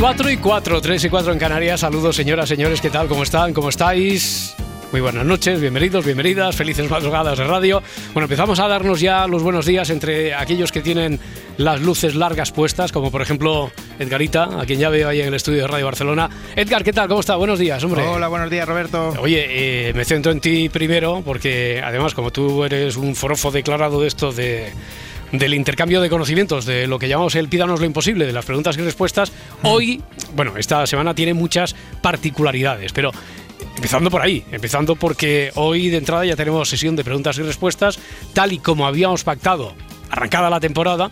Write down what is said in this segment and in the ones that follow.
4 y 4, 3 y 4 en Canarias. Saludos, señoras, señores, ¿qué tal? ¿Cómo están? ¿Cómo estáis? Muy buenas noches, bienvenidos, bienvenidas, felices madrugadas de radio. Bueno, empezamos a darnos ya los buenos días entre aquellos que tienen las luces largas puestas, como por ejemplo Edgarita, a quien ya veo ahí en el estudio de Radio Barcelona. Edgar, ¿qué tal? ¿Cómo está? Buenos días, hombre. Hola, buenos días, Roberto. Oye, eh, me centro en ti primero, porque además, como tú eres un forofo declarado de esto de del intercambio de conocimientos, de lo que llamamos el pídanos lo imposible, de las preguntas y respuestas, hoy, bueno, esta semana tiene muchas particularidades, pero Empezando por ahí, empezando porque hoy de entrada ya tenemos sesión de preguntas y respuestas, tal y como habíamos pactado, arrancada la temporada,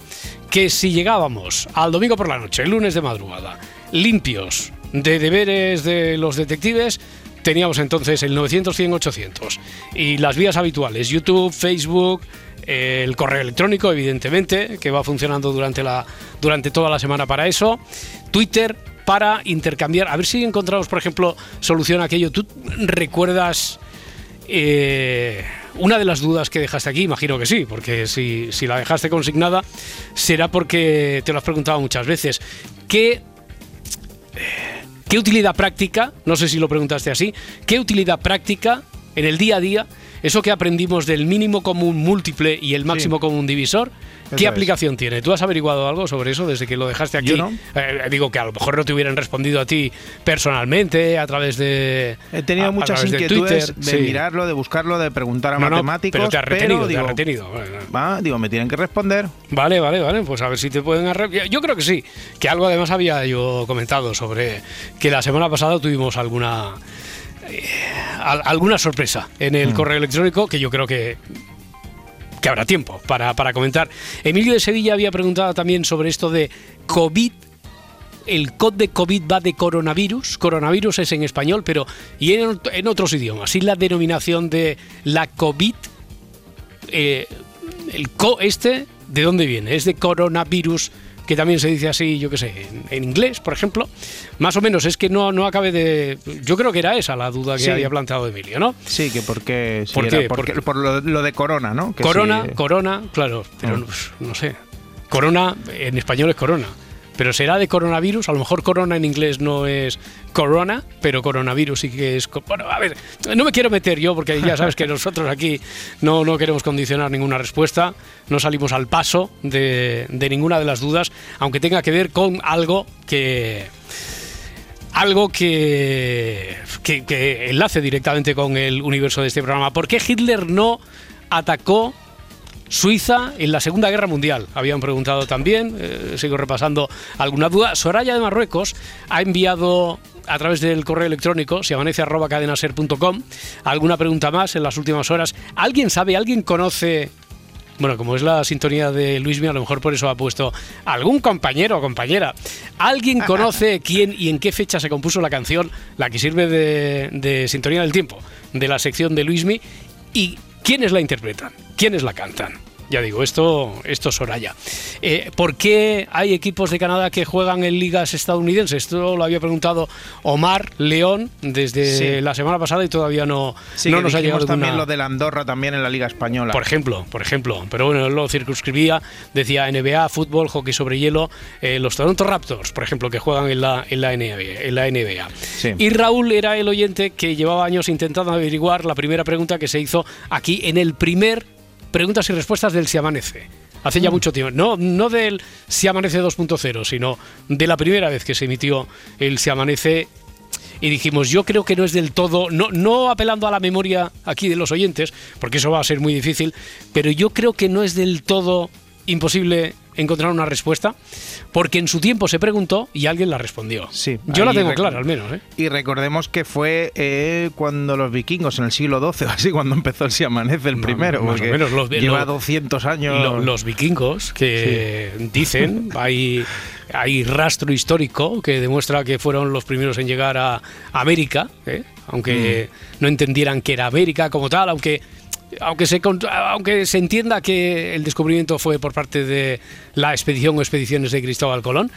que si llegábamos al domingo por la noche, el lunes de madrugada, limpios de deberes de los detectives, teníamos entonces el 900-100-800 y las vías habituales, YouTube, Facebook, el correo electrónico, evidentemente, que va funcionando durante, la, durante toda la semana para eso, Twitter, para intercambiar. A ver si encontramos, por ejemplo, solución a aquello. ¿Tú recuerdas eh, una de las dudas que dejaste aquí? Imagino que sí, porque si, si, la dejaste consignada será porque te lo has preguntado muchas veces. ¿Qué, ¿Qué utilidad práctica, no sé si lo preguntaste así, qué utilidad práctica en el día a día, eso que aprendimos del mínimo común múltiple y el máximo sí. común divisor, ¿Qué aplicación tiene? ¿Tú has averiguado algo sobre eso desde que lo dejaste aquí? Yo no. Eh, digo que a lo mejor no te hubieran respondido a ti personalmente, a través de. He tenido a, muchas a inquietudes de, Twitter, sí. mirarlo, de buscarlo, de preguntar a no, matemáticos. No, pero te has retenido, pero, te has retenido. Va, digo, me tienen que responder. Vale, vale, vale. Pues a ver si te pueden arreglar. Yo creo que sí. Que algo además había yo comentado sobre que la semana pasada tuvimos alguna. Eh, alguna sorpresa en el mm. correo electrónico que yo creo que que habrá tiempo para, para comentar. Emilio de Sevilla había preguntado también sobre esto de COVID el COD de COVID va de coronavirus. Coronavirus es en español, pero y en, en otros idiomas. Y la denominación de la COVID, eh, el CO este, ¿de dónde viene? Es de coronavirus, que también se dice así, yo qué sé, en, en, inglés, por ejemplo. Más o menos, es que no, no acabe de. Yo creo que era esa la duda que sí. había planteado Emilio, ¿no? Sí, que por qué. Sí, ¿Por, qué? Porque, por lo, lo, de corona, ¿no? Que corona, corona, claro, pero Ah. no, no sé. Corona, en español es corona. Pero será de coronavirus, a lo mejor corona en inglés no es corona, pero coronavirus sí que es... Bueno, a ver, no me quiero meter yo porque ya sabes que nosotros aquí no, no queremos condicionar ninguna respuesta, no salimos al paso de, de ninguna de las dudas, aunque tenga que ver con algo que algo que, que, que, enlace directamente con el universo de este programa. ¿Por qué Hitler no atacó Suiza en la Segunda Guerra Mundial? Habían preguntado también, eh, sigo repasando alguna duda. Soraya de Marruecos ha enviado a través del correo electrónico, si amanece arroba cadenaser.com, alguna pregunta más en las últimas horas. ¿Alguien sabe, alguien conoce bueno, como es la sintonía de Luismi, a lo mejor por eso ha puesto algún compañero o compañera. ¿Alguien conoce quién y en qué fecha se compuso la canción, la que sirve de, de sintonía del tiempo, de la sección de Luismi? ¿Y quiénes la interpretan? ¿Quiénes la cantan? Ya digo, esto, esto es Soraya. Eh, ¿Por qué hay equipos de Canadá que juegan en ligas estadounidenses? Esto lo había preguntado Omar León desde sí. la semana pasada y todavía no, sí, no nos ha llegado también una... lo de la Andorra también en la Liga Española. Por ejemplo, por ejemplo. Pero bueno, él lo circunscribía, decía NBA, fútbol, hockey sobre hielo, eh, los Toronto Raptors, por ejemplo, que juegan en la, en la NBA. En la NBA. Sí. Y Raúl era el oyente que llevaba años intentando averiguar la primera pregunta que se hizo aquí en el primer preguntas y respuestas del Si Amanece. Hace ya mm. mucho tiempo. No, no del Si Amanece 2.0, sino de la primera vez que se emitió el Si Amanece y dijimos, yo creo que no es del todo, no, no apelando a la memoria aquí de los oyentes, porque eso va a ser muy difícil, pero yo creo que no es del todo imposible encontrar una respuesta, porque en su tiempo se preguntó y alguien la respondió. Sí, Yo la tengo clara, al menos. ¿eh? Y recordemos que fue eh, cuando los vikingos, en el siglo XII, o así, cuando empezó el Si Amanece el primero. más o porque menos, los- lleva los- 200 años. Lo- los vikingos que dicen, hay, hay rastro histórico que demuestra que fueron los primeros en llegar a América, ¿eh? aunque Mm. no entendieran que era América como tal, aunque aunque se aunque se entienda que el descubrimiento fue por parte de la expedición o expediciones de Cristóbal Colón,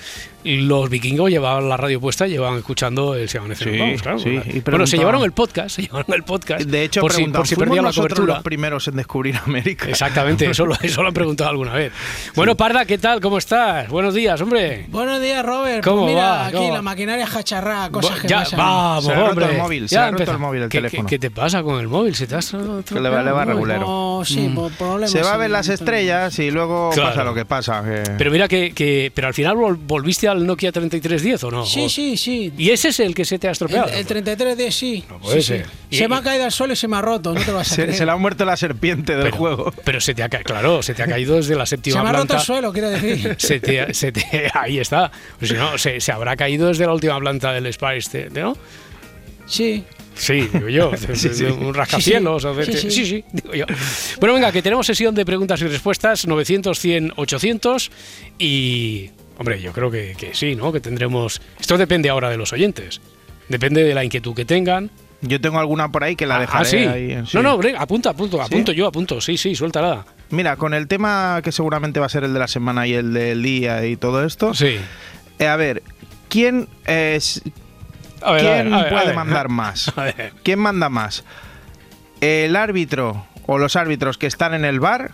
los vikingos llevaban la radio puesta, llevaban escuchando el Se Sí, vamos, claro. sí, y bueno, se llevaron el podcast, se llevaron el podcast. De hecho, por si, por si ¿fuimos perdían la cobertura. los primeros en descubrir América. Exactamente, eso lo, eso lo han preguntado alguna vez. Bueno, Parda, ¿qué tal? ¿Cómo estás? Buenos días, hombre. Buenos días, Robert. ¿Cómo pues mira, va? aquí la maquinaria jacharrá, cosas que ya, pasan. vamos, Se ha roto hombre. el móvil, se ha roto el móvil, el ¿Qué- teléfono. ¿Qué, qué te pasa con el móvil? ¿Se te has le va- el regulero. No, sí, Mm. por problemas. Se va a ver sí, las estrellas y luego Claro. pasa lo que pasa. que- Pero mira que, que- pero al final vol- volviste al Nokia 3310 o no? Sí, O- sí, sí. ¿Y ese es el que se te ha El, estropeado? el 33D sí. No puede sí, ser. sí. Y- Se me ha caído al suelo y se me ha roto, no te vas a se, creer. se le ha muerto la serpiente del pero, juego. pero se te ha caído, claro, se te ha caído desde la Se séptima me ha roto planta. el suelo, quiero decir. Se te, se te- ahí está. Pues si no, se, se habrá caído desde la última planta del Spice, ¿no? Sí. Sí, digo yo, Sí, sí. un rascacielos. Sí, sí. sí, sí, digo yo. Bueno, venga, que tenemos sesión de preguntas y respuestas 900, 100, 800 y, hombre, yo creo que, que sí, ¿no? Que tendremos... Esto depende ahora de los oyentes. Depende de la inquietud que tengan. Yo tengo alguna por ahí que la Ah, dejaré ah, sí. ahí. en- sí. No, no, hombre, apunta, apunto, ¿Sí? apunto yo, apunto. Sí, sí, suéltala. Mira, con el tema que seguramente va a ser el de la semana y el del día y todo esto. Sí. eh, a ver, ¿quién, es, A ver, a ¿quién ver, a ver, a puede mandar más? ¿Quién manda más? ¿El árbitro o los árbitros que están en el bar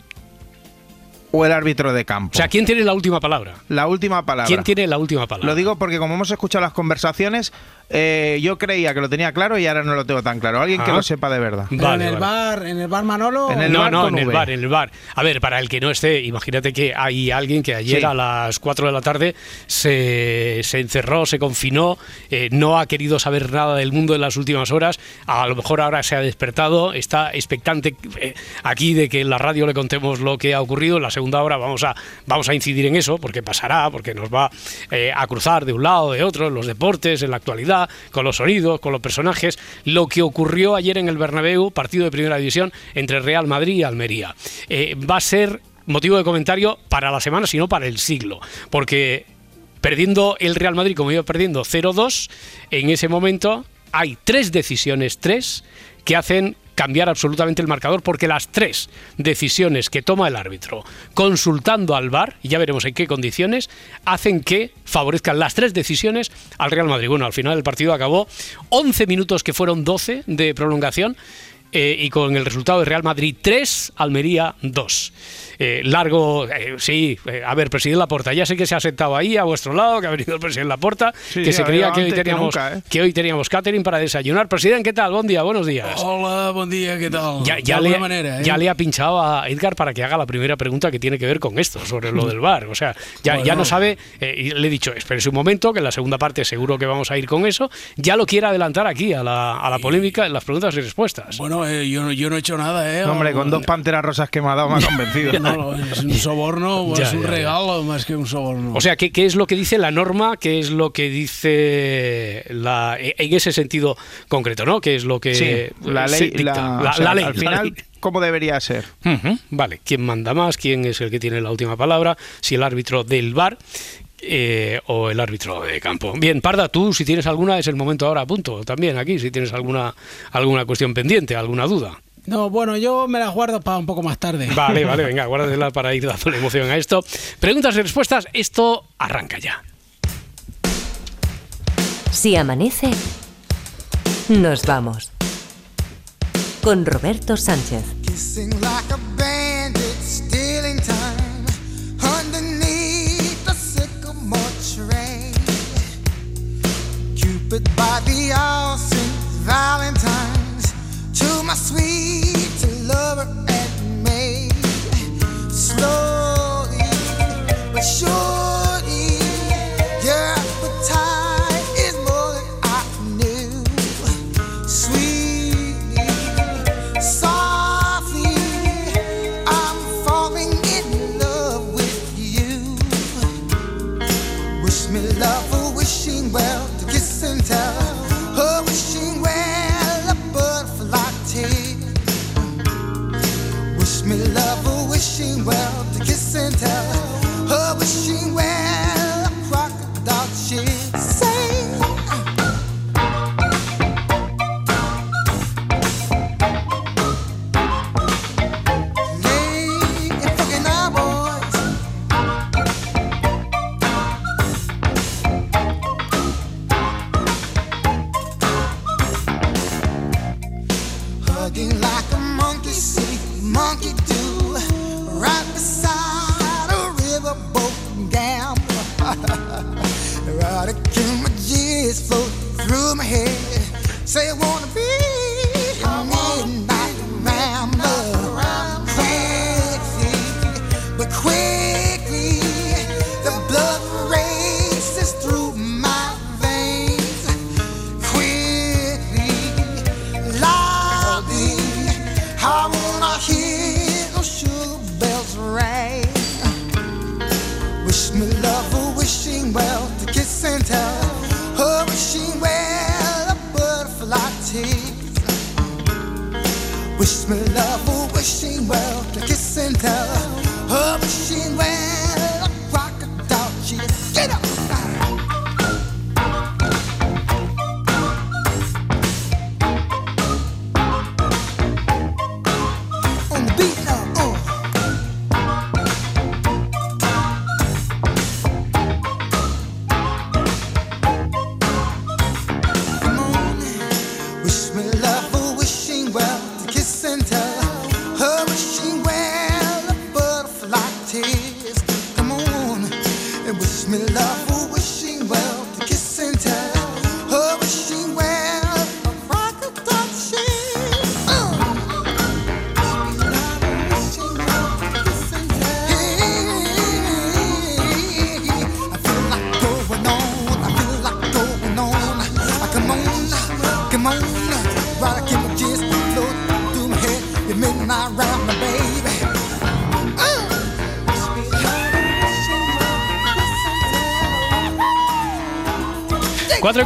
o el árbitro de campo? O sea, ¿quién tiene la última palabra? la última palabra. ¿Quién tiene la última palabra? Lo digo porque como hemos escuchado las conversaciones, eh, yo creía que lo tenía claro y ahora no lo tengo tan claro. Alguien que Ah. lo sepa de verdad. Vale, en el vale. bar, en el bar Manolo. En el no, bar no, en el bar, en el bar. A ver, para el que no esté, imagínate que hay alguien que ayer Sí. a las 4 de la tarde se, se encerró, se confinó, eh, no ha querido saber nada del mundo en las últimas horas, a lo mejor ahora se ha despertado, está expectante eh, aquí de que en la radio le contemos lo que ha ocurrido. En la segunda hora vamos a, vamos a incidir en eso, porque pasará, porque nos va eh, a cruzar de un lado, de otro, en los deportes, en la actualidad, con los sonidos, con los personajes, lo que ocurrió ayer en el Bernabéu, partido de primera división entre Real Madrid y Almería. Eh, va a ser motivo de comentario para la semana, sino para el siglo, porque perdiendo el Real Madrid como iba perdiendo 0-2, en ese momento hay tres decisiones, tres, que hacen cambiar absolutamente el marcador, porque las tres decisiones que toma el árbitro, consultando al VAR, y ya veremos en qué condiciones, hacen que favorezcan las tres decisiones al Real Madrid. Bueno, al final el partido acabó 11 minutos que fueron 12 de prolongación. eh, y con el resultado de Real Madrid 3, Almería 2. Eh, largo, eh, sí, eh, a ver, presidente Laporta, ya sé que se ha sentado ahí a vuestro lado, que ha venido el presidente Laporta, Sí, que se creía que hoy, que teníamos, nunca, ¿eh? que hoy teníamos catering para desayunar. Presidente, ¿qué tal? Buen día, buenos días. Hola, buen día, ¿qué tal? Ya, ya de le, alguna manera, ¿eh? ya le ha pinchado a Edgar para que haga la primera pregunta que tiene que ver con esto, sobre lo del bar. O sea, ya, no sabe, eh, y le he dicho, espérese un momento, que en la segunda parte seguro que vamos a ir con eso. Ya lo quiere adelantar aquí a la, a la polémica en las preguntas y respuestas. Bueno, eh, yo, no- yo no he hecho nada, ¿eh? No, hombre, con dos panteras rosas que me ha dado me ha convencido. No, es un soborno, Ya, es un ya, ya. regalo más que un soborno. O sea, ¿qué, qué es lo que dice la norma? ¿Qué es lo que dice la, en ese sentido concreto, ¿no? ¿Qué es lo que Sí, la ley, dicta? la, La- o sea, la ley, al la final, ley. ¿cómo debería ser? Vale, ¿quién manda más? ¿Quién es el que tiene la última palabra? Si el árbitro del bar eh, o el árbitro de campo. Bien, Parda, tú si tienes alguna es el momento ahora, a punto. También aquí, si tienes alguna, alguna cuestión pendiente, alguna duda. No, bueno, yo me las guardo para un poco más tarde. Vale, vale, venga, guárdatela para ir dándole emoción a esto. Preguntas y respuestas, esto arranca ya. Si amanece, nos vamos. Con Roberto Sánchez. Kissing like a bandit, stealing time underneath the sycamore tree. Cupid by the Valentine's to my sweet lover and. Slowly but surely,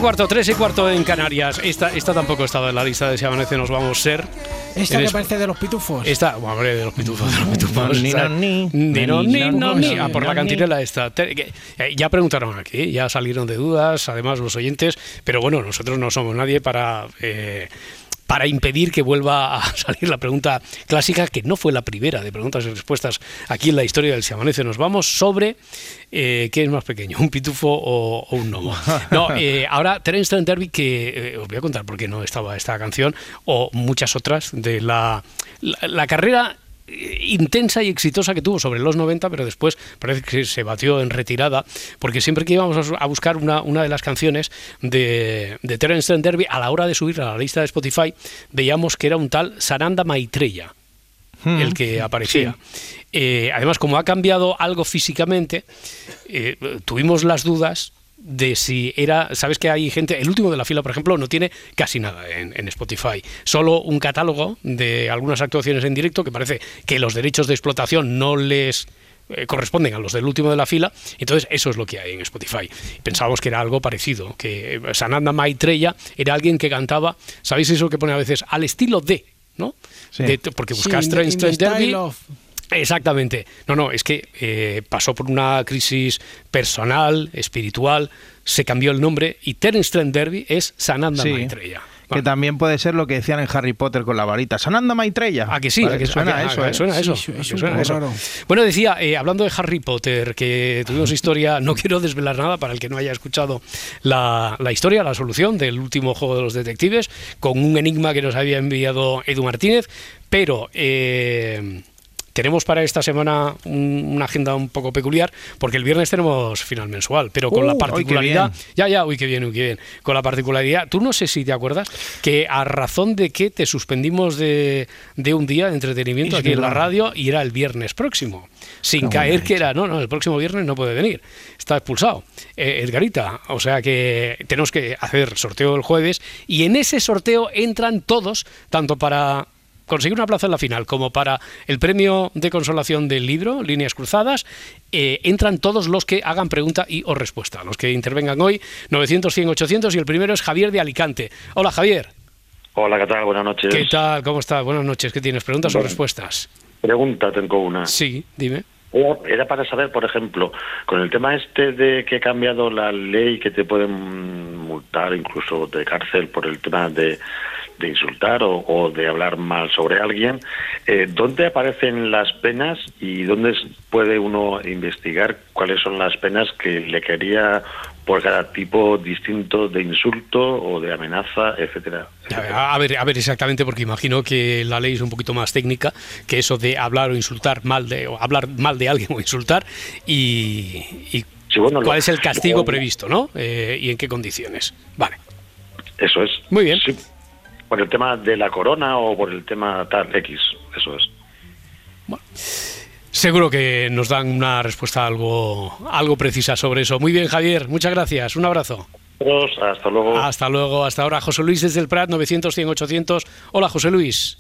cuarto, tres y cuarto en Canarias. Esta, esta tampoco estaba en la lista de Si Amanece Nos Vamos a Ser. Esta que es- parece de los pitufos. Esta, bueno, hombre, de los pitufos, de los pitufos. Ni, ni. Ni, no, Ni, ni, no, no, ni. ni. Ah, por la cantinela esta. Eh, Ya preguntaron aquí, ya salieron de dudas, además los oyentes, pero bueno, nosotros no somos nadie para... eh, para impedir que vuelva a salir la pregunta clásica, que no fue la primera de preguntas y respuestas aquí en la historia del Si Amanece. Nos vamos sobre eh, qué es más pequeño, un pitufo o, o un gnomo. No, eh, ahora Terence Trent D'Arby, que eh, os voy a contar por qué no estaba esta canción, o muchas otras de la, la, la carrera intensa y exitosa que tuvo sobre los 90, pero después parece que se batió en retirada, porque siempre que íbamos a buscar una, una de las canciones de, de Terence Trent D'Arby, a la hora de subirla a la lista de Spotify, veíamos que era un tal Sananda Maitreya el que aparecía. Eh, además, como ha cambiado algo físicamente, eh, tuvimos las dudas de si era, sabes que hay gente, el último de la fila, por ejemplo, no tiene casi nada en, en Spotify, solo un catálogo de algunas actuaciones en directo que parece que los derechos de explotación no les eh, corresponden a los del último de la fila, entonces eso es lo que hay en Spotify. Pensábamos que era algo parecido, que eh, Sananda Maitreya era alguien que cantaba, ¿sabéis eso que pone a veces? Al estilo de, ¿no? Sí. De- porque Sí, buscas in the- Trent in the Trent D'Arby, style of- Exactamente. No, no, es que eh, pasó por una crisis personal, espiritual, se cambió el nombre y Terence Trent D'Arby es Sananda Sí. Maitreya. Que también puede ser lo que decían en Harry Potter con la varita. Sananda Maitreya. ¿A que sí? Vale, ¿A que suena a que- a eso, a ¿eh? Suena eso. Sí, suena raro. Bueno, decía, eh, hablando de Harry Potter, que tuvimos historia, no quiero desvelar nada para el que no haya escuchado la, la historia, la solución del último juego de los detectives, con un enigma que nos había enviado Edu Martínez, pero... eh, tenemos para esta semana un- una agenda un poco peculiar, porque el viernes tenemos final mensual, pero con Uh, la qué particularidad. Ya, ya, uy, qué bien, uy, qué bien. Con la particularidad, tú no sé si te acuerdas que a razón de que te suspendimos de, de un día de entretenimiento Es aquí en la radio y era el viernes próximo, sin caer que era, no, no, el próximo viernes no puede venir, está expulsado. Eh, Edgarita, o sea que tenemos que hacer sorteo el jueves y en ese sorteo entran todos, tanto para conseguir una plaza en la final como para el premio de consolación del libro, Líneas Cruzadas, eh, entran todos los que hagan pregunta y o respuesta, los que intervengan hoy, 900, 100, 800 y el primero es Javier de Alicante. Hola Javier, Hola, ¿qué tal? Buenas noches. ¿qué tal? ¿Cómo estás? Buenas noches, ¿qué tienes? ¿Preguntas o Bueno. respuestas? Pregunta tengo una. Sí, dime. Era para saber, por ejemplo, con el tema este de que ha cambiado la ley que te pueden multar incluso de cárcel por el tema de, de insultar o, o de hablar mal sobre alguien, eh, ¿dónde aparecen las penas y dónde puede uno investigar cuáles son las penas que le quería por cada tipo distinto de insulto o de amenaza, etcétera. A ver, a ver exactamente, porque imagino que la ley es un poquito más técnica que eso de hablar o insultar mal de o hablar mal de alguien o insultar y, y Sí, bueno, lo- cuál es el castigo lo- previsto, ¿no? Eh, y en qué condiciones. Vale. Eso es. Muy bien. Sí. Por el tema de la corona o por el tema tal X, eso es. Seguro que nos dan una respuesta algo, algo precisa sobre eso. Muy bien, Javier. Muchas gracias. Un abrazo. Hasta luego. Hasta luego. Hasta ahora. José Luis desde el Prat, 900, 100, 800. Hola, José Luis.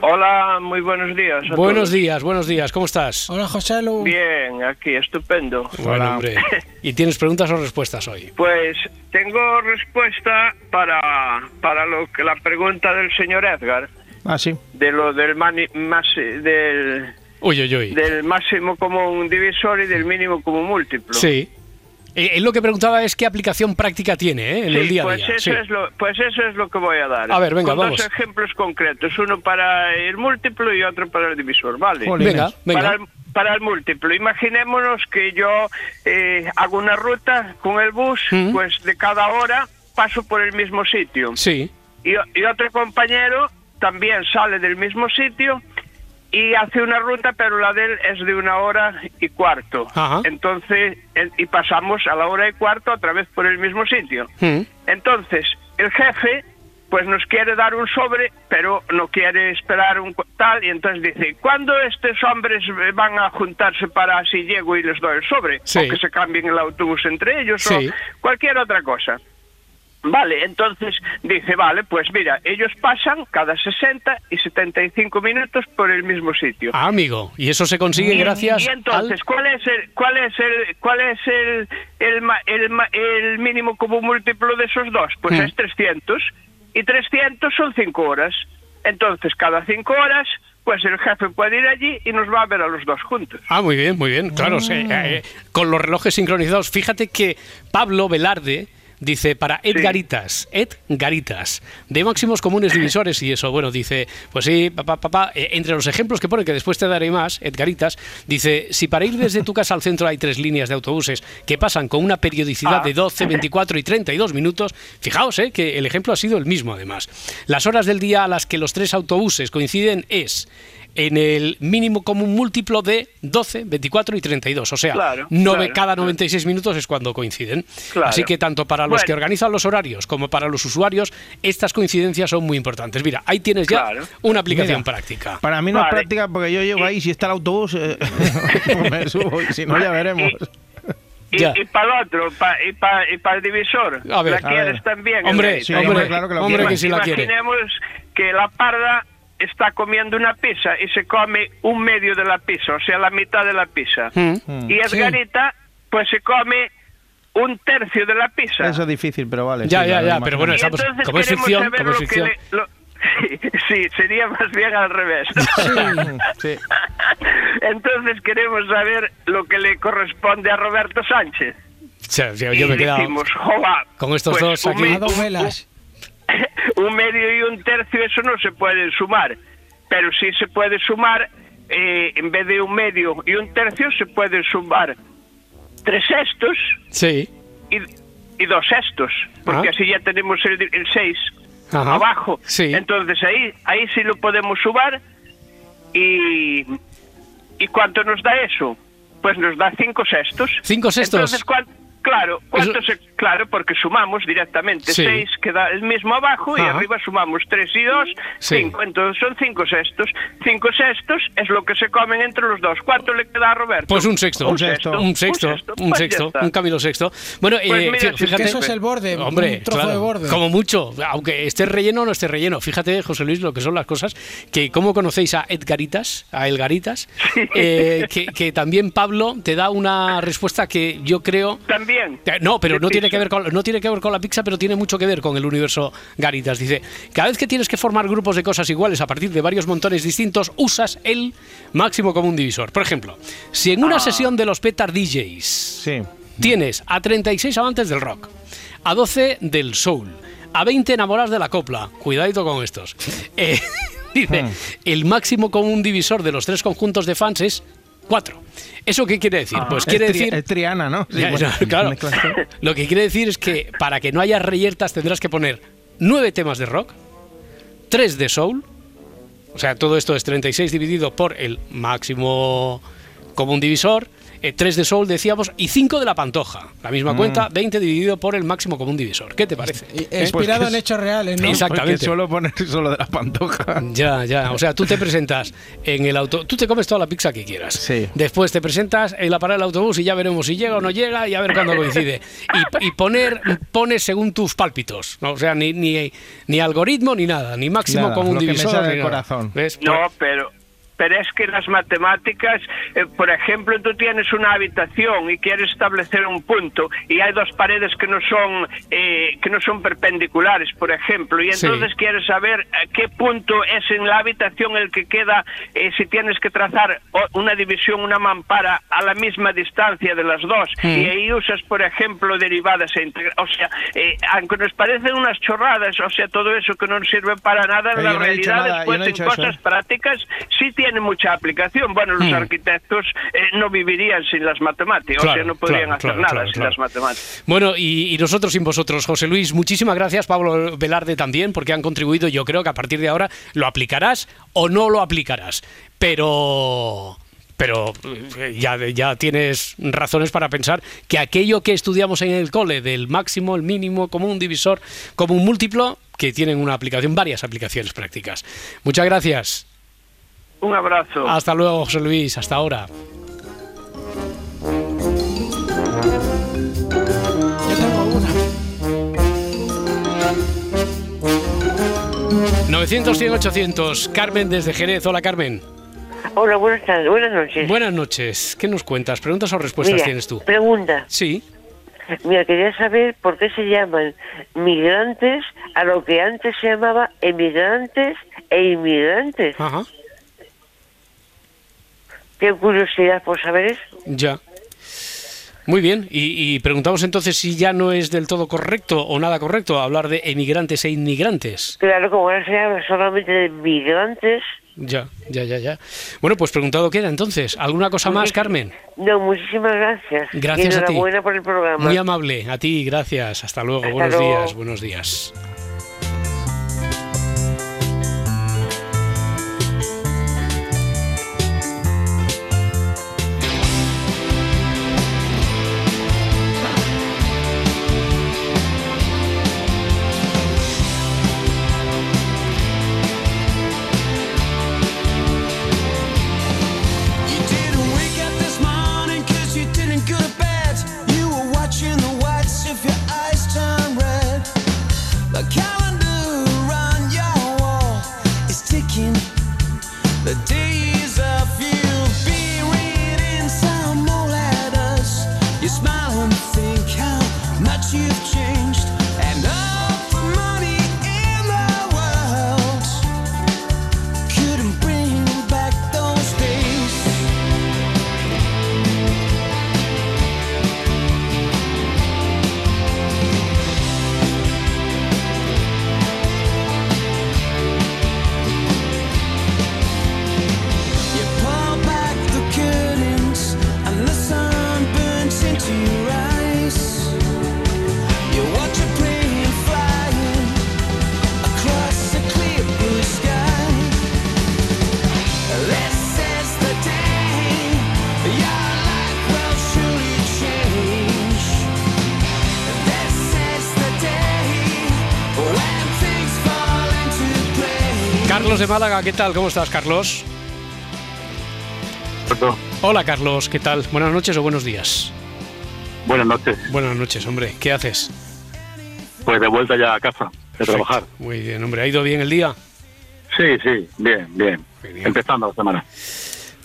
Hola, muy buenos días. a Buenos todos. días, buenos días. ¿Cómo estás? Hola, José Lu. Bien, aquí, estupendo. Bueno, hombre. ¿Y tienes preguntas o respuestas hoy? Pues tengo respuesta para, para lo que la pregunta del señor Edgar, Ah, sí. de lo del, mani- masi- del, Uy, uy, uy. del máximo común divisor y del mínimo común múltiplo. Sí. Eh, Él lo que preguntaba es qué aplicación práctica tiene ¿eh? en Sí, el día a pues día. Eso Sí. es lo, pues eso es lo que voy a dar. A ver, venga, Con vamos. Dos ejemplos concretos, uno para el múltiplo y otro para el divisor, ¿vale? Venga, venga. Para el, para el múltiplo, imaginémonos que yo eh, hago una ruta con el bus, Mm. pues de cada hora paso por el mismo sitio. Sí. Y, y otro compañero también sale del mismo sitio y hace una ruta, pero la de él es de una hora y cuarto. Ajá. Entonces, y pasamos a la hora y cuarto otra vez por el mismo sitio. Mm. Entonces, el jefe pues nos quiere dar un sobre, pero no quiere esperar un tal, y entonces dice, ¿cuándo estos hombres van a juntarse para si llego y les doy el sobre? Sí. O que se cambien el autobús entre ellos Sí. o cualquier otra cosa. Vale, entonces dice, vale, pues mira, ellos pasan cada 60 y 75 minutos por el mismo sitio. Ah, amigo. Y eso se consigue Y- gracias y entonces al... cuál es el cuál es el cuál es el el, mínimo común múltiplo de esos dos pues Hmm. es 300 y 300 son 5 horas entonces cada 5 horas pues el jefe puede ir allí y nos va a ver a los dos juntos Ah, muy bien, muy bien. Claro, sí, eh, con los relojes sincronizados. Fíjate que Pablo Velarde dice para Edgaritas, Edgaritas, de máximos comunes divisores y eso, bueno, dice, pues sí, papá, papá, eh, entre los ejemplos que pone, que después te daré más, Edgaritas, dice, si para ir desde tu casa al centro hay tres líneas de autobuses que pasan con una periodicidad Ah. de 12, 24 y 32 minutos, fijaos, eh, que el ejemplo ha sido el mismo además. Las horas del día a las que los tres autobuses coinciden es en el mínimo común múltiplo de 12, 24 y 32. O sea, Claro, nove- claro, cada claro. 96 minutos es cuando coinciden. Claro. Así que tanto para los Bueno. que organizan los horarios como para los usuarios, estas coincidencias son muy importantes. Mira, ahí tienes ya Claro. una aplicación Mira, práctica. Para mí no es práctica porque yo llego ahí, si está el autobús, eh, pues me subo, y si no ya veremos. y, y para el otro pa- y para el divisor A ver, la a quieres ver. también Hombre? Sí, hombre, claro que lo hombre que sí la quiere. Imaginemos que la parda está comiendo una pizza y se come un medio de la pizza, o sea, la mitad de la pizza. Mm. Y Edgarita, pues se come un tercio de la pizza. Eso es difícil, pero vale. Ya, sí, ya, ya, pero bueno, estamos- como es queremos ficción, saber como es lo que ficción. le- lo- Sí, sí, sería más bien al revés. Sí. Entonces queremos saber lo que le corresponde a Roberto Sánchez. O sea, yo, y me he quedado decimos, "Joa, con estos pues dos un aquí. dos un- velas. Un medio y un tercio, eso no se puede sumar. Pero sí se puede sumar, eh, en vez de un medio y un tercio, se puede sumar tres sextos Sí. y, y dos sextos. Porque Ah. así ya tenemos el, el seis Ajá. abajo. Sí. Entonces ahí, ahí sí lo podemos sumar. Y, ¿Y cuánto nos da eso? Pues nos da cinco sextos. ¿Cinco sextos? Entonces, ¿cuán- Claro, ¿cuánto Eso- se- claro, porque sumamos directamente Sí. 6 queda el mismo abajo y arriba sumamos 3 y 2, Sí. 5. Entonces son 5 sextos. 5 sextos es lo que se comen entre los dos. ¿Cuánto le queda a Roberto? Pues un sexto. Un sexto. Un sexto. Un Pues sexto. Un Camilo sexto. Bueno, Pues eh, mira, fí- si es que fíjate. eso es el borde, un Hombre, trozo claro, de borde. Como mucho. Aunque esté relleno o no esté relleno. Fíjate, José Luis, lo que son las cosas. Que cómo conocéis a Edgaritas, a Elgaritas. eh, que, que también Pablo te da una respuesta que yo creo. También. No, pero no tiene que ver con no tiene que ver con la pizza, pero tiene mucho que ver con el universo Garitas. Dice, cada vez que tienes que formar grupos de cosas iguales a partir de varios montones distintos, usas el máximo común divisor. Por ejemplo, si en una Ah. sesión de los Petar DJs Sí. tienes a 36 amantes del rock, a 12 del soul, a 20 enamorados de la copla, cuidadito con estos. Eh, dice, Hmm. el máximo común divisor de los tres conjuntos de fans es Cuatro. ¿Eso qué quiere decir? Pues Es quiere tri- decir... es Triana, ¿no? Sí, bueno, claro. Lo que quiere decir es que para que no haya reyertas tendrás que poner nueve temas de rock, tres de soul, o sea, todo esto es 36 dividido por el máximo común divisor, eh, tres de soul decíamos y cinco de la pantoja. La misma Mm. cuenta, 20 dividido por el máximo común divisor. ¿Qué te parece? Y- Inspirado Pues en hechos reales, ¿no? Exacto. Porque Exactamente. suelo poner solo de la pantoja. Ya, ya. O sea, tú te presentas en el auto, tú te comes toda la pizza que quieras. Sí. Después te presentas en la parada del autobús y ya veremos si llega o no llega y a ver cuándo coincide. Y, y poner, pones según tus pálpitos. ¿no? O sea, ni, ni, ni algoritmo ni nada, ni máximo Nada, común lo que me divisor. sale ni nada. corazón. ¿Ves? No, Pues- pero pero es que las matemáticas, eh, por ejemplo, tú tienes una habitación y quieres establecer un punto y hay dos paredes que no son eh, que no son perpendiculares, por ejemplo, y Sí. entonces quieres saber eh, qué punto es en la habitación el que queda eh, si tienes que trazar una división, una mampara a la misma distancia de las dos Mm. y ahí usas, por ejemplo, derivadas e integrales. O sea, eh, aunque nos parecen unas chorradas, o sea, todo eso que no sirve para nada, Pero la no realidad después no en cosas ¿eh? prácticas sí tiene mucha aplicación. Bueno, los Hmm. arquitectos eh, no vivirían sin las matemáticas, o sea, no podrían claro, hacer claro, nada sin las matemáticas. Bueno, y, y nosotros sin vosotros, José Luis, muchísimas gracias, Pablo Velarde también, porque han contribuido. Yo creo que a partir de ahora lo aplicarás o no lo aplicarás. Pero. Pero eh, ya, ya tienes razones para pensar que aquello que estudiamos en el cole, del máximo, el mínimo, como un divisor, como un múltiplo, que tienen una aplicación, varias aplicaciones prácticas. Muchas gracias. Un abrazo. Hasta luego, José Luis. Hasta ahora. Yo tengo una. 900, 100, 800. Carmen desde Jerez. Hola, Carmen. Hola, buenas tardes, buenas noches. Buenas noches. ¿Qué nos cuentas? ¿Preguntas o respuestas Mira, tienes tú? Pregunta. Sí. Mira, quería saber por qué se llaman migrantes a lo que antes se llamaba emigrantes e inmigrantes. Ajá. Qué curiosidad por saber eso. Ya. Muy bien. Y, y preguntamos entonces si ya no es del todo correcto o nada correcto hablar de emigrantes e inmigrantes. Claro, como ahora se llama solamente de migrantes. Ya, ya, ya, ya. Bueno, pues preguntado queda entonces. ¿Alguna cosa más, Carmen? No, muchísimas gracias. Gracias y a ti. enhorabuena por el programa. Muy amable. A ti, gracias. Hasta luego. Hasta buenos luego. días, buenos días. Carlos de Málaga, ¿qué tal? ¿Cómo estás, Carlos? Hola, Carlos, ¿qué tal? Buenas noches o buenos días. Buenas noches. Buenas noches, hombre. ¿Qué haces? Pues de vuelta ya a casa, de trabajar. Muy bien, hombre. ¿Ha ido bien el día? Sí, sí, bien, bien. Empezando la semana.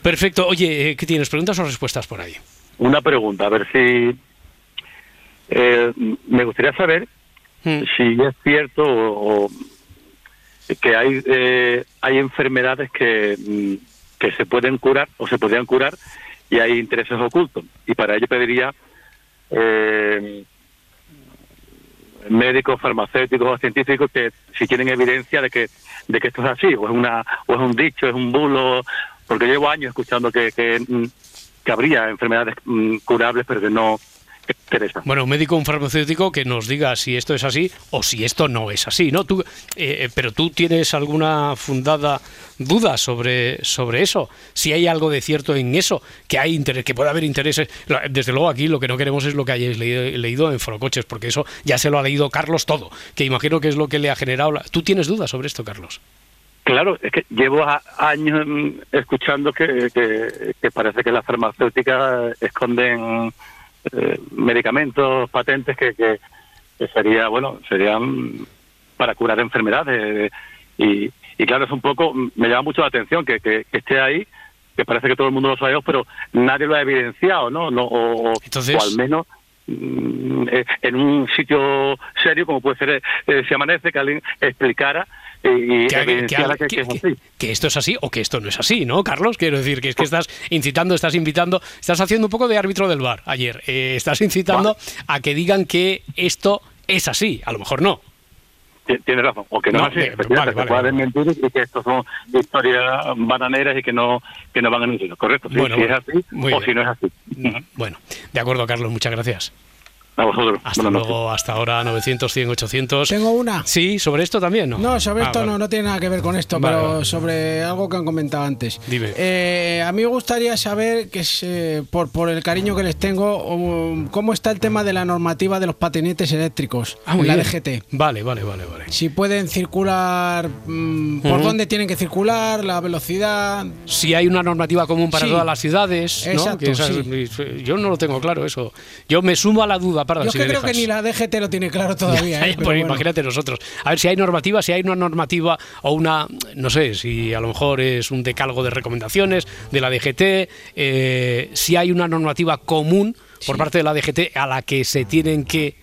Perfecto. Oye, eh, ¿qué tienes? ¿Preguntas o respuestas por ahí? Una pregunta, a ver si... eh, me gustaría saber Hmm. si es cierto o, o que hay eh, hay enfermedades que, mm, que se pueden curar o se podrían curar y hay intereses ocultos. Y para ello pediría eh, médicos, farmacéuticos o científicos que si tienen evidencia de que de que esto es así, o es una o es un dicho, es un bulo, porque llevo años escuchando que, que, mm, que habría enfermedades mm, curables, pero que no Bueno, un médico, un farmacéutico que nos diga si esto es así o si esto no es así, ¿no? Tú, eh, pero tú tienes alguna fundada duda sobre, sobre eso, si hay algo de cierto en eso, que hay interés, que puede haber intereses. Desde luego aquí lo que no queremos es lo que hayáis leído, leído en Forocoches, porque eso ya se lo ha leído Carlos todo, que imagino que es lo que le ha generado. la- ¿Tú tienes dudas sobre esto, Carlos? Claro, es que llevo años mm, escuchando que, que- que parece que las farmacéuticas esconden eh, medicamentos, patentes que, que, que sería, bueno, serían para curar enfermedades. Y, y claro, es un poco, me llama mucho la atención que, que, que esté ahí, que parece que todo el mundo lo sabemos, pero nadie lo ha evidenciado, ¿no? no o, o- Entonces- o al menos en un sitio serio como puede ser eh, Si Amanece, que alguien explicara y, y que, esto es así o que esto no es así, ¿no, Carlos? Quiero decir que es que estás incitando, estás invitando, estás haciendo un poco de árbitro del bar ayer. Eh, estás incitando a que digan que esto es así. A lo mejor no. Ti- Tienes razón, o que no, No, así, vale, se vale, puede vale. desmentir y que estos son historias bananeras y que no que no van a ningún sitio. Correcto, sí, Bueno, si es así o bien. si no es así. Bueno, de acuerdo, Carlos, muchas gracias. A vosotros. Hasta Buenas noches. luego, hasta ahora, 900, 100, 800. Tengo una. Sí, sobre esto también, ¿no? No, sobre Ah, esto vale. no, no tiene nada que ver con esto, Vale, pero vale. sobre algo que han comentado antes. Dime. Eh, a mí me gustaría saber, que es, eh, por, por el cariño que les tengo, cómo está el tema de la normativa de los patinetes eléctricos Ah, en la. DGT. Vale, vale, vale, vale. Si pueden circular, mm, por dónde tienen que circular, la velocidad. Si hay una normativa común para Sí. todas las ciudades, ¿no? Exacto, Que esa- Yo no lo tengo claro eso. Yo me sumo a la duda, Yo si que creo que ni la DGT lo tiene claro todavía. Ya, ¿eh? ya, pues bueno. Imagínate nosotros. A ver si hay normativa, si hay una normativa o una, no sé, si a lo mejor es un decálogo de recomendaciones de la DGT, eh, si hay una normativa común por parte de la DGT a la que se tienen que,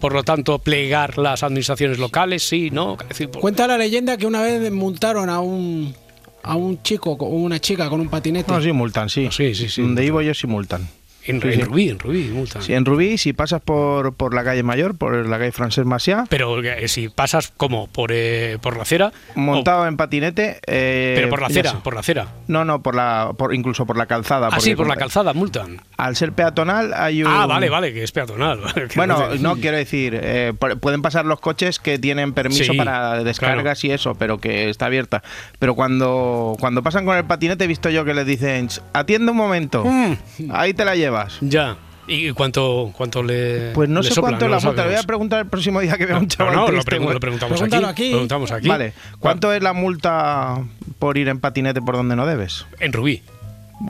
por lo tanto, plegar las administraciones locales, sí, ¿no? Es decir, por- Cuenta la leyenda que una vez multaron a un a un chico o una chica con un patinete. No, sí multan, sí. Sí, sí, sí. Donde vivo yo sí multan. En, Sí, en. Rubí, en Rubí, multan. Sí, en Rubí, si pasas por, por la calle Mayor, por la calle Francés Maciá, Pero eh, si pasas como por, eh, por la acera, montado en patinete. eh, pero por la acera, por la acera. No, no, por la, por, incluso por la calzada. Ah, sí, por la con- calzada multan. Al ser peatonal hay un... Ah, vale, vale, que es peatonal. Bueno, no quiero decir, eh, pu- pueden pasar los coches que tienen permiso Sí, para descargas y eso, pero que está abierta. Pero cuando, cuando pasan con el patinete, he visto yo que les dicen, "Ch, atiende un momento, Mm. ahí te la llevas. Ya. ¿Y cuánto, cuánto le.? Pues no le sé soplan? cuánto es No la multa, le voy a preguntar el próximo día que vea un chaval no, lo, triste, pregun- güey. lo preguntamos aquí. Preguntamos aquí. Vale, ¿cuánto es la multa por ir en patinete por donde no debes? En Rubí.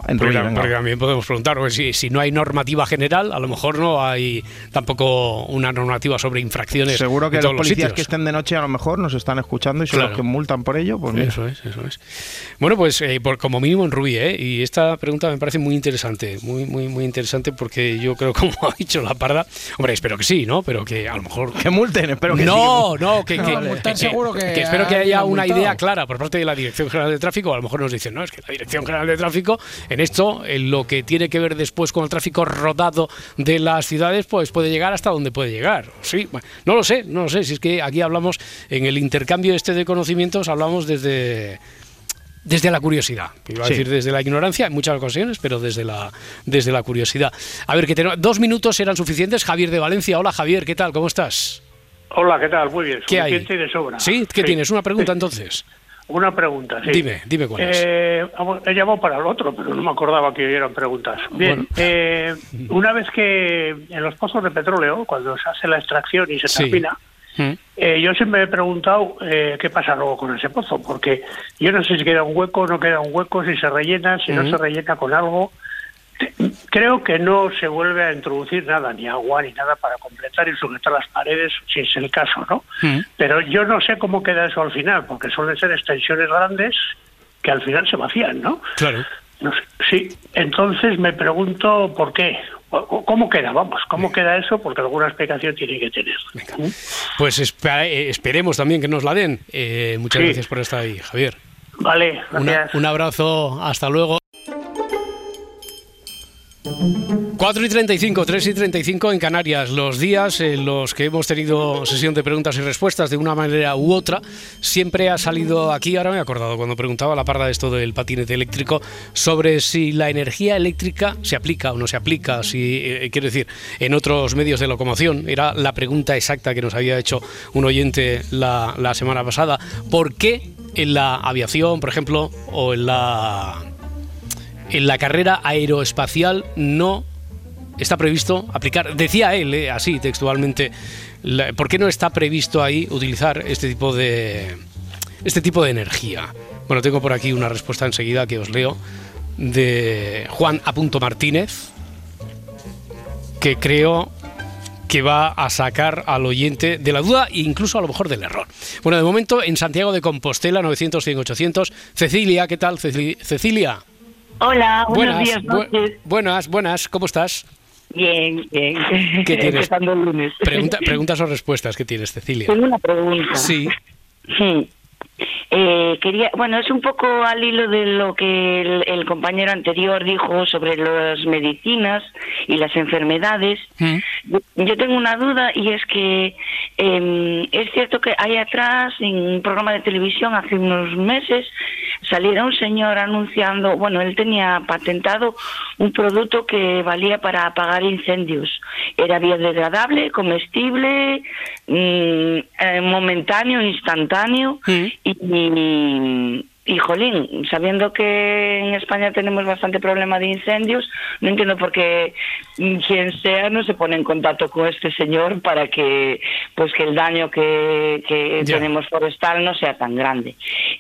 En Porque, porque también podemos preguntar, porque si, si no hay normativa general, a lo mejor no hay tampoco una normativa sobre infracciones. Seguro que en los policías que estén de noche a lo mejor nos están escuchando y son Claro. los que multan por ello. Pues. Eso es, eso es. Bueno, pues eh, por, como mínimo en Rubí, ¿eh? Y esta pregunta me parece muy interesante, muy, muy, muy interesante porque yo creo, como ha dicho la parda, hombre, espero que sí, ¿no? Pero que a lo mejor... Que multen, espero que no, sí. no, que, No, que- multar que- seguro que espero que haya ha una multado. idea clara por parte de la Dirección General de Tráfico. A lo mejor nos dicen, no, es que la Dirección General de Tráfico, en esto, en lo que tiene que ver después con el tráfico rodado de las ciudades, pues puede llegar hasta donde puede llegar. Sí, bueno, no lo sé, no lo sé. Si es que aquí hablamos, en el intercambio este de conocimientos, hablamos desde desde la curiosidad. Iba a Sí. decir desde la ignorancia en muchas ocasiones, pero desde la, desde la curiosidad. A ver, que tenemos- dos minutos eran suficientes. Javier de Valencia. Hola, Javier, ¿qué tal? ¿Cómo estás? Hola, ¿qué tal? Muy bien. ¿Qué hay? suficiente y de sobra. ¿Sí? ¿Qué tienes? ¿Una pregunta entonces? Una pregunta, sí. Dime, dime cuál es. Eh, he llamado para el otro, pero no me acordaba que eran preguntas. Bien, Bueno. eh, una vez que en los pozos de petróleo, cuando se hace la extracción y se Sí. termina, Mm. eh, yo siempre me he preguntado eh, qué pasa luego con ese pozo, porque yo no sé si queda un hueco, no queda un hueco, si se rellena, si no Ujú. se rellena con algo. Creo que no se vuelve a introducir nada, ni agua ni nada para completar y sujetar las paredes, si es el caso, ¿no? Mm. Pero yo no sé cómo queda eso al final, porque suelen ser extensiones grandes que al final se vacían, ¿no? Claro. No sé. Sí, entonces me pregunto por qué. ¿Cómo queda? Vamos, ¿cómo queda eso? Porque alguna explicación tiene que tener. ¿Mm? Pues eh, esperemos también que nos la den. Eh, muchas Sí. gracias por estar ahí, Javier. Vale, Una- un abrazo, hasta luego. 4 y 35, 3 y 35 en Canarias. Los días en los que hemos tenido sesión de preguntas y respuestas de una manera u otra, siempre ha salido aquí, ahora me he acordado cuando preguntaba la parda de esto del patinete eléctrico, sobre si la energía eléctrica se aplica o no se aplica, si, eh, quiero decir, en otros medios de locomoción. Era la pregunta exacta que nos había hecho un oyente la, la semana pasada. ¿Por qué en la aviación, por ejemplo, o en la en la carrera aeroespacial no está previsto aplicar, decía él, eh, así textualmente, ¿por qué no está previsto ahí utilizar este tipo de este tipo de energía? Bueno, tengo por aquí una respuesta enseguida que os leo de Juan A. Martínez, que creo que va a sacar al oyente de la duda e incluso a lo mejor del error. Bueno, de momento en Santiago de Compostela, 900, 100, 800. Cecilia, ¿qué tal, Ceci- Cecilia? Hola, buenos buenas, días, bu- buenas, buenas, ¿cómo estás? Bien, bien. ¿Qué tienes? Empezando el lunes. Pregunta- preguntas o respuestas que tienes, Cecilia. Tengo una pregunta. Sí. Sí. Eh, quería, bueno, es un poco al hilo de lo que el, el compañero anterior dijo sobre las medicinas y las enfermedades. Yo, yo tengo una duda y es que eh, es cierto que hay atrás en un programa de televisión hace unos meses saliera un señor anunciando, bueno, él tenía patentado un producto que valía para apagar incendios. Era biodegradable, comestible, mm, eh, momentáneo, instantáneo y, y, jolín, sabiendo que en España tenemos bastante problema de incendios, no entiendo por qué mm, quien sea no se pone en contacto con este señor para que pues que el daño que, tenemos forestal no sea tan grande.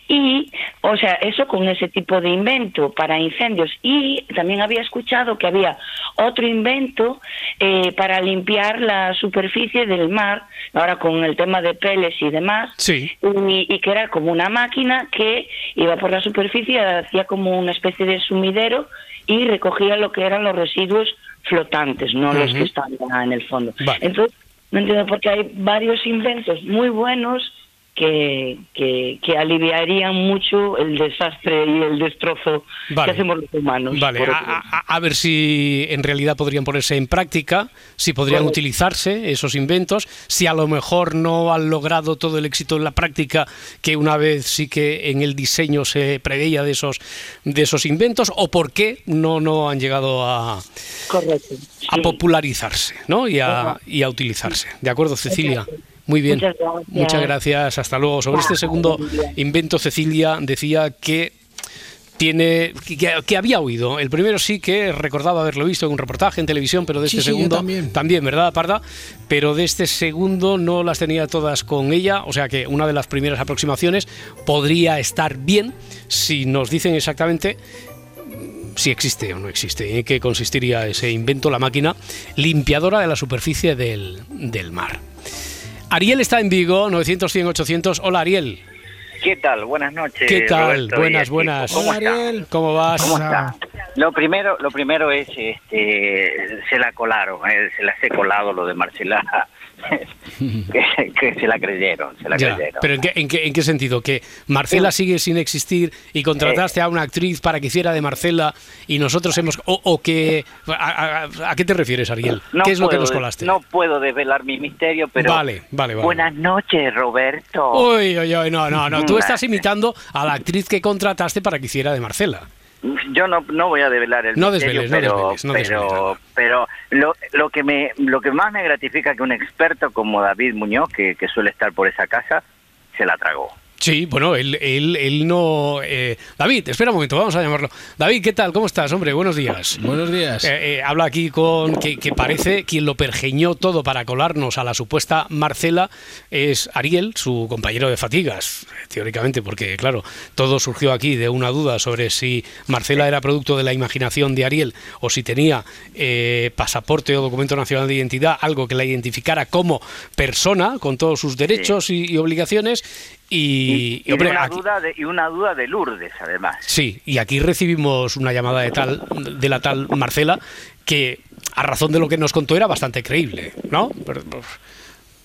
Y, o sea, eso con ese tipo de invento para incendios. Y también había escuchado que había otro invento eh, para limpiar la superficie del mar, ahora con el tema de peles y demás, Sí. y, y que era como una máquina que iba por la superficie, hacía como una especie de sumidero y recogía lo que eran los residuos flotantes, no los que están ya en el fondo. Vale. Entonces, no entiendo por qué hay varios inventos muy buenos que, que, que aliviarían mucho el desastre y el destrozo Vale. que hacemos los humanos. Vale, a, otro. a- a ver si en realidad podrían ponerse en práctica, si podrían utilizarse esos inventos, si a lo mejor no han logrado todo el éxito en la práctica que una vez sí que en el diseño se preveía de esos de esos inventos o por qué no no han llegado a, Correcto. a popularizarse, ¿no? Y a, y a utilizarse. ¿De acuerdo, Cecilia? Muy bien. Muchas gracias. Muchas gracias. Hasta luego. Sobre este segundo invento, Cecilia decía que tiene que, que había oído. El primero sí que recordaba haberlo visto en un reportaje en televisión, pero de Sí, este sí, segundo también. ¿verdad, Parda? Pero de este segundo no las tenía todas con ella, o sea que una de las primeras aproximaciones podría estar bien si nos dicen exactamente si existe o no existe, en qué consistiría ese invento, la máquina limpiadora de la superficie del, del mar. Ariel está en Vigo, 900, 100, 800. Hola, Ariel. ¿Qué tal? Buenas noches. ¿Qué tal? Roberto buenas, buenas. ¿Cómo está? ¿Cómo vas? ¿Cómo está? Lo primero, lo primero es, este, se la colaron, eh, se las he colado lo de Marcela, que, que se la creyeron, se la Ya, creyeron. pero ¿en qué, en, qué, en qué sentido? ¿Que Marcela sigue sin existir y contrataste a una actriz para que hiciera de Marcela y nosotros hemos... o, o que... A, a- a qué te refieres, Ariel? No ¿Qué es lo que puedo nos de- colaste? No puedo desvelar mi misterio, pero... Vale, vale, vale. Buenas noches, Roberto. Uy, uy, uy, no, no, no. Tú Mm, estás imitando a la actriz que contrataste para que hiciera de Marcela. Yo no, no voy a develar el No misterio, desveles, no pero, desveles, no pero, pero lo, lo que me lo que más me gratifica que un experto como David Muñoz, que, que suele estar por esa casa, se la tragó. Sí, bueno, él, él, él no... eh, David, espera un momento, vamos a llamarlo. David, ¿qué tal? ¿Cómo estás, hombre? Buenos días. Buenos días. Eh, eh, habla aquí con que, que parece quien lo pergeñó todo para colarnos a la supuesta Marcela es Ariel, su compañero de fatigas, teóricamente, porque claro, todo surgió aquí de una duda sobre si Marcela era producto de la imaginación de Ariel o si tenía eh, pasaporte o documento nacional de identidad, algo que la identificara como persona con todos sus derechos y, y obligaciones. Y, y, Y, hombre, una aquí- duda de, y una duda de Lourdes, además. Sí, y aquí recibimos una llamada de tal de la tal Marcela que a razón de lo que nos contó era bastante creíble, ¿no? Pero, pues,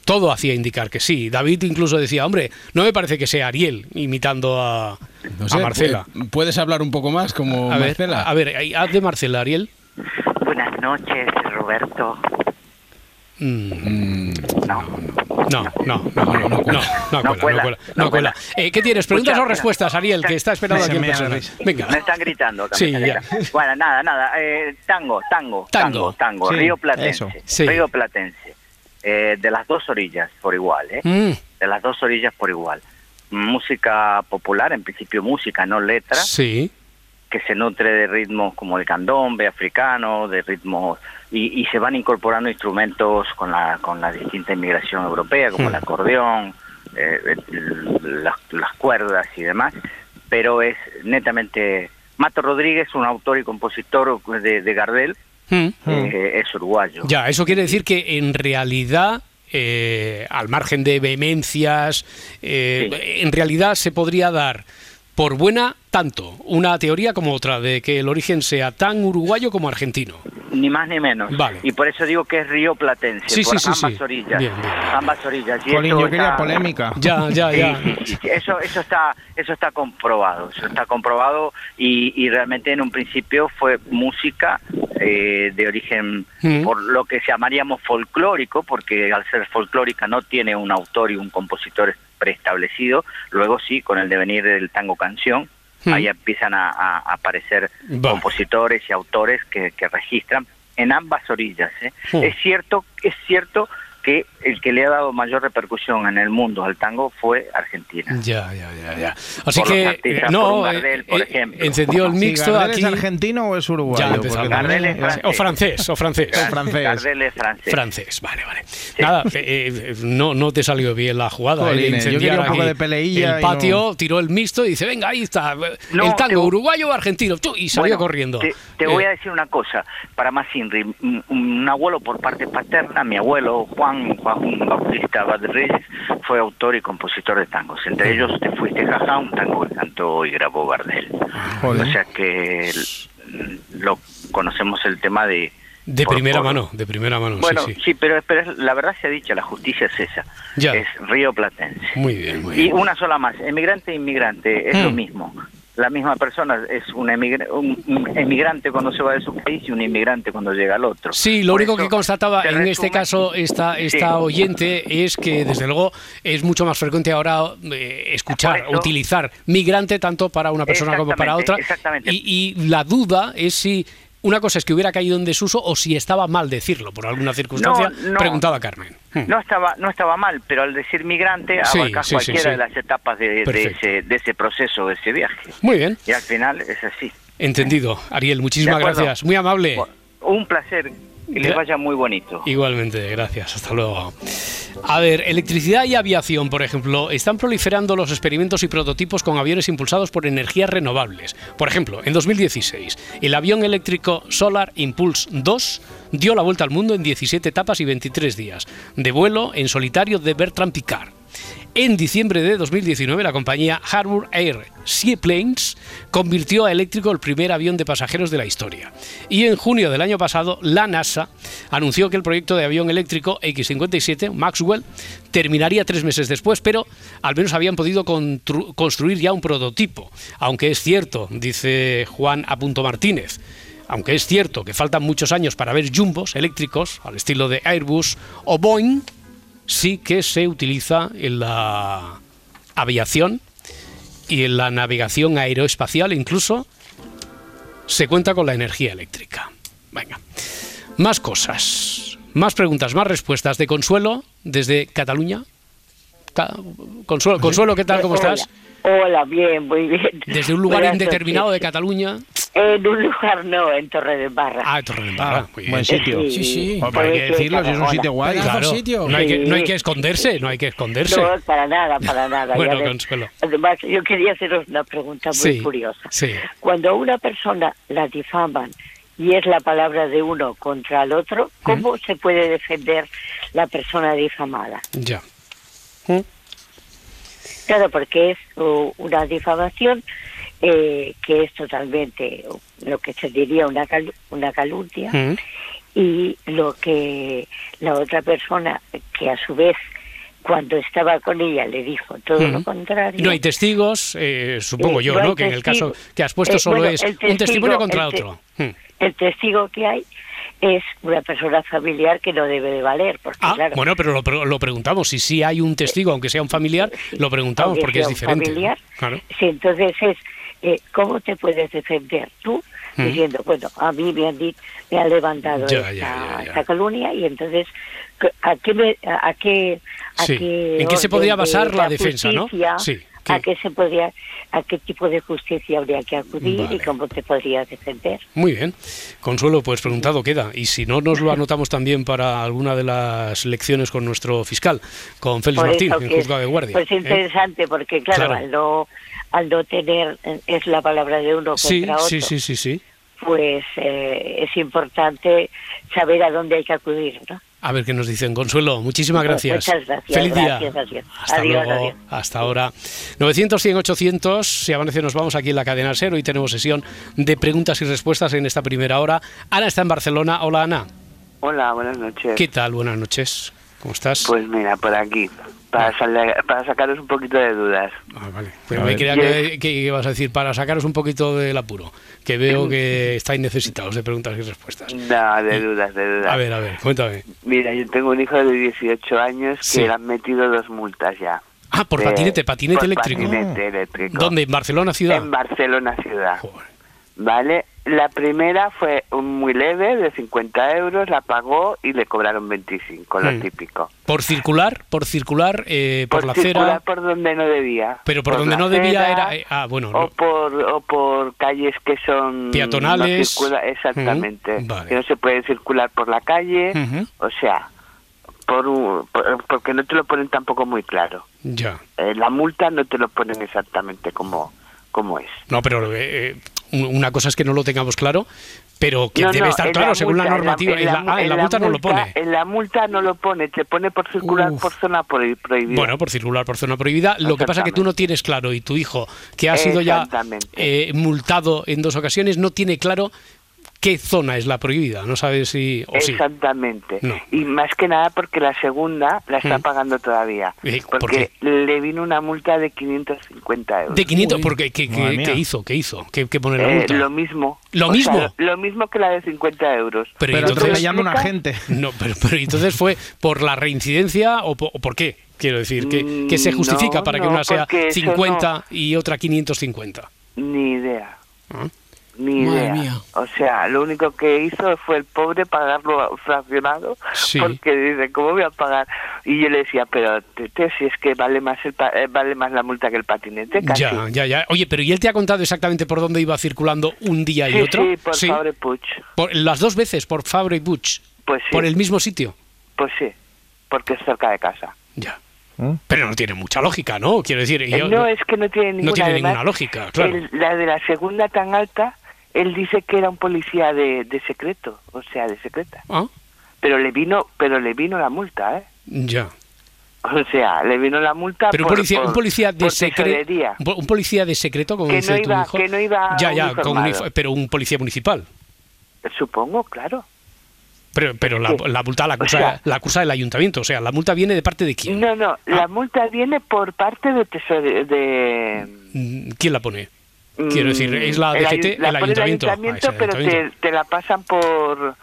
todo hacía indicar que sí. David incluso decía, hombre, no me parece que sea Ariel imitando a, No sé, a Marcela. pu- ¿Puedes hablar un poco más como A ver, Marcela? a ver, haz de Marcela, Ariel. Buenas noches, Roberto. Mm, No. No, no, no, no, no, no, no, no, No cuela, no cuela, no no cuela. Eh, ¿Qué tienes? ¿Preguntas Escucha, o respuestas, Ariel, que está esperando aquí en persona? Venga. Me están gritando. Sí, me están ya. gritando. Bueno, nada, nada. eh, tango, tango, Tango. tango, tango. Sí, Río Platense. eso. Sí. Río Platense. Eh, de las dos orillas por igual, ¿eh? Mm, De las dos orillas por igual. Música popular, en principio música, no letra, sí. que se nutre de ritmos como el candombe africano, de ritmos y, y se van incorporando instrumentos con la con la distinta inmigración europea, como el Hmm. acordeón, eh, el- las, las cuerdas y demás, pero es netamente Mato Rodríguez, un autor y compositor de, de Gardel, Mm. eh, es uruguayo. Ya, eso quiere decir que en realidad, eh, al margen de vehemencias, eh, en realidad se podría dar por buena tanto una teoría como otra de que el origen sea tan uruguayo como argentino. Ni más ni menos. Vale. Y por eso digo que es río platense, Sí, por sí, sí, ambas sí. orillas. Bien, bien. Ambas orillas. Y Colín, esto yo quería polémica. Ya, ya, ya. Eso, eso está, eso está comprobado, eso está comprobado y, y realmente en un principio fue música eh, de origen, Mm. por lo que llamaríamos folclórico, porque al ser folclórica no tiene un autor y un compositor preestablecido. Luego sí, con el devenir del tango canción, Mm. ahí empiezan a, aparecer compositores y autores que, que registran en ambas orillas. ¿eh? Mm. Es cierto, es cierto que el que le ha dado mayor repercusión en el mundo al tango fue Argentina. Ya, ya, ya, ya. Así Por que, artistas, eh, por no, un Gardel, por eh, ejemplo. encendió el Sí, mixto ¿Gardel aquí. es argentino o es uruguayo? Gardel es francés. O francés, o francés. Es francés. Gardel es francés. Francés, vale, vale. Nada, eh, eh, no, no te salió bien la jugada. eh, Jolines, yo quería un poco de peleilla El patio, tiró el mixto y dice, venga, ahí está, No, el tango, te- uruguayo o argentino, tú, y salió Bueno, corriendo. Te, te Eh, voy a decir una cosa, para más Inri, un, un abuelo por parte paterna, mi abuelo Juan, Juan Bautista Badreyes, fue autor y compositor de tangos. Entre ellos Te fuiste jaja, un tango que cantó y grabó Gardel. Joder. O sea que lo conocemos el tema de... De por- primera por- mano, de primera mano, Bueno, sí, sí. sí, pero, la verdad se ha dicho, la justicia es esa. Ya. Es Río Platense. Muy bien, muy Y bien. una sola más, emigrante e inmigrante, es lo Hmm. mismo. La misma persona es un, emigra- un- emigrante cuando se va de su país y un inmigrante cuando llega al otro. Sí, lo Por único que constataba en este caso esta, esta Sí. oyente es que desde luego es mucho más frecuente ahora eh, escuchar, eso- utilizar migrante tanto para una persona como para otra. Exactamente, exactamente. Y, y la duda es si una cosa es que hubiera caído en desuso o si estaba mal decirlo por alguna circunstancia. No, no. Preguntaba Carmen. Hmm. No estaba, no estaba mal, pero al decir migrante Sí, cualquiera sí. de las etapas de, ese, de ese proceso, de ese viaje. Muy bien, Y al final es así. entendido. Ariel, muchísimas gracias. Muy amable. Un placer, que les vaya muy bonito. Igualmente, gracias. Hasta luego. A ver, electricidad y aviación, por ejemplo, están proliferando los experimentos y prototipos con aviones impulsados por energías renovables. Por ejemplo, en 2016, el avión eléctrico Solar Impulse 2 dio la vuelta al mundo en 17 etapas y 23 días, de vuelo en solitario de Bertrand Picard. En diciembre de 2019, la compañía Harbour Air Seaplanes convirtió a eléctrico el primer avión de pasajeros de la historia. Y en junio del año pasado, la NASA anunció que el proyecto de avión eléctrico X-57 Maxwell terminaría tres meses después, pero al menos habían podido constru- construir ya un prototipo. Aunque es cierto, dice Juan A. Martínez, aunque es cierto que faltan muchos años para ver jumbos eléctricos al estilo de Airbus o Boeing, sí que se utiliza en la aviación y en la navegación aeroespacial incluso se cuenta con la energía eléctrica. Venga, más cosas, más preguntas, más respuestas de Consuelo desde Cataluña. Consuelo, Consuelo, ¿qué tal? ¿Cómo estás? Hola, bien, muy bien. Desde un lugar Buenas indeterminado de noches. Cataluña. En un lugar no, en Torre de Barra. Ah, Torre de Embarra, muy bien. buen sitio. Sí, sí. Hombre, hay que decirlo, es un sitio guay. Claro, sitio. no hay, que, no hay Sí. que esconderse, no hay que esconderse. No, para nada, para nada. Bueno, Consuelo. Además, yo quería haceros una pregunta muy Sí, curiosa. sí. Cuando a una persona la difaman y es la palabra de uno contra el otro, ¿cómo se puede defender la persona difamada? Ya. Claro, porque es una difamación eh, que es totalmente lo que se diría una, cal- una calumnia Mm. y lo que la otra persona, que a su vez cuando estaba con ella le dijo todo lo Mm. contrario. No hay testigos, eh, supongo Eh, yo, no Que en el caso que has puesto Eh, solo bueno, es un testimonio contra el te- otro. Mm. el testigo que hay es una persona familiar que no debe de valer, porque Ah, claro, bueno, pero lo, lo preguntamos. Si sí hay un testigo, aunque sea un familiar, lo preguntamos porque es diferente. familiar, Claro. Sí, entonces es, eh, ¿cómo te puedes defender tú? Mm. Diciendo, bueno, a mí me han, me han levantado Ya, esta, ya, ya, ya. esta calumnia y entonces, ¿a qué, me- a, qué, a Sí. qué ¿En qué se podría de basar la defensa, no? justicia, ¿A qué se podría, a qué tipo de justicia habría que acudir Vale. y cómo te podrías defender? Muy bien. Consuelo, pues preguntado queda. Y si no, nos lo anotamos también para alguna de las lecciones con nuestro fiscal, con Félix Por Martín, en juzgado de guardia. Pues ¿eh? interesante, porque claro, Claro. Al, no, al no tener, es la palabra de uno Sí, contra otro, sí, sí, sí, sí. pues eh, es importante saber a dónde hay que acudir, ¿no? A ver qué nos dicen. Consuelo, muchísimas gracias. Muchas gracias. Feliz día. gracias, adiós. Hasta adiós, luego. adiós. Hasta ahora. 900, 100, 800. Si amanece, nos vamos aquí en la cadena SER. Hoy tenemos sesión de preguntas y respuestas en esta primera hora. Ana está en Barcelona. Hola, Ana. Hola, buenas noches. ¿Qué tal? Buenas noches. ¿Cómo estás? Pues mira, por aquí, para, para sacaros un poquito de dudas. Ah, vale. Pero me creía que, que ibas a decir para sacaros un poquito del apuro, que veo que estáis necesitados de preguntas y respuestas. No, de dudas, de dudas. A ver, a ver, cuéntame. Mira, yo tengo un hijo de 18 años que Sí. le han metido dos multas ya. Ah, por Eh, patinete, patinete por eléctrico. patinete eléctrico. ¿Dónde? ¿En Barcelona ciudad? En Barcelona ciudad. ¿Vale? La primera fue muy leve, de 50 euros, la pagó y le cobraron 25, lo Hmm. típico. Por circular, por circular, eh, por, la circular acera. por donde no debía. Pero por, Por donde no debía era. eh, ah, bueno. o no. por o por calles que son Peatonales. no circula- exactamente vale. que no se puede circular por la calle o sea por, un- por- porque no te lo ponen tampoco muy claro Ya. Eh, la multa no te lo ponen exactamente como como es No, pero eh, eh, una cosa es que no lo tengamos claro, pero que No, debe estar claro según la en normativa. En la, mu- ah, en la multa no lo pone. en la multa no lo pone te pone por circular por zona prohi- prohibida Bueno, por circular por zona prohibida. Lo que pasa es que tú no tienes claro y tu hijo, que ha sido ya eh, multado en dos ocasiones, no tiene claro qué zona es la prohibida. No sabes si. O sí. Exactamente. No. Y más que nada porque la segunda la está Mm. pagando todavía. Eh, ¿por Porque le vino una multa de 550 euros. De 500, porque ¿qué, hizo? ¿Qué hizo? ¿Qué, qué pone la Eh, multa? lo mismo. ¿Lo O mismo? sea, lo mismo que la de 50 euros. Pero, Pero entonces- atropellando a una gente. No, pero, pero entonces fue por la reincidencia o por, o por qué? Quiero decir, que, que se Mm, justifica no, para que no, una sea porque eso 50 y otra 550. Ni idea. ¿Ah? Ni Madre idea. mía. O sea, lo único que hizo fue el pobre pagarlo fraccionado. Sí. Porque dice, ¿cómo voy a pagar? Y yo le decía, pero tete, si es que vale más el pa- eh, vale más la multa que el patinete, casi. Ya, ya, ya. Oye, pero ¿y él te ha contado exactamente por dónde iba circulando un día y Sí, otro? sí, por Fabre Puig. Por- las dos veces, por Fabre y Butch. Pues sí. Por el mismo sitio. Pues sí, porque es cerca de casa. Ya. Pero no tiene mucha lógica, ¿no? Quiero decir, Eh, yo- no, es que no tiene ninguna, no tiene además, ninguna lógica, claro. el- la de la segunda tan alta, él dice que era un policía de, de secreto, o sea, de secreta. Ah, Pero le vino, pero le vino la multa, ¿eh? ya. O sea, le vino la multa Pero un por, policía, por- un policía de secreto. Un policía de secreto, como Que dice no tu iba- hijo. que no iba ya, ya, con unif- pero un policía municipal. Supongo, claro. Pero, pero la, la multa la acusa, O sea- la acusa el ayuntamiento. O sea, la multa viene de parte de quién. No, no, la multa viene por parte de tesore- de Mm, ¿Quién la pone? Quiero decir, ¿es la Mm, el DGT, ayu- la el ayuntamiento? ayuntamiento, Ah, el pero ayuntamiento. Te, te la pasan por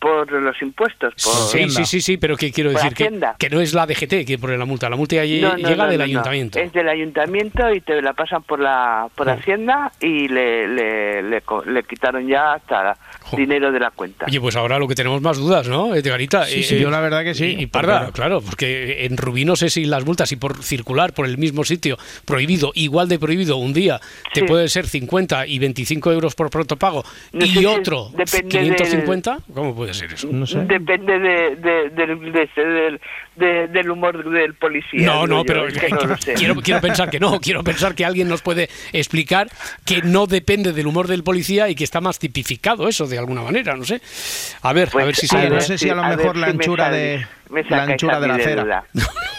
por los impuestos. Por Sí, sí, sí, sí, pero que quiero Por decir que, no es la DGT que pone la multa, la multa No, llega no, del no, ayuntamiento. Es del ayuntamiento y te la pasan por la por Hacienda y le, le, le, le quitaron ya hasta dinero de la cuenta. Oye, pues ahora lo que tenemos más dudas, ¿no, Edgarita? Sí, sí, yo la verdad que sí. Y, Parda, claro, porque en Rubí no sé si las multas y por circular por el mismo sitio prohibido, igual de prohibido un día, te puede ser 50 y 25 euros por pronto pago No sé y si otro depende 550, ¿cómo puede ser eso? Depende de, de- del- de- del- de- del humor del policía. No, no, yo, pero es que no lo sé. quiero, quiero pensar que no, quiero pensar que alguien nos puede explicar que no depende del humor del policía y que está más tipificado eso de alguna manera, no sé. A ver, a ver si sale. no sé si a lo a mejor la anchura de me la anchura de la acera.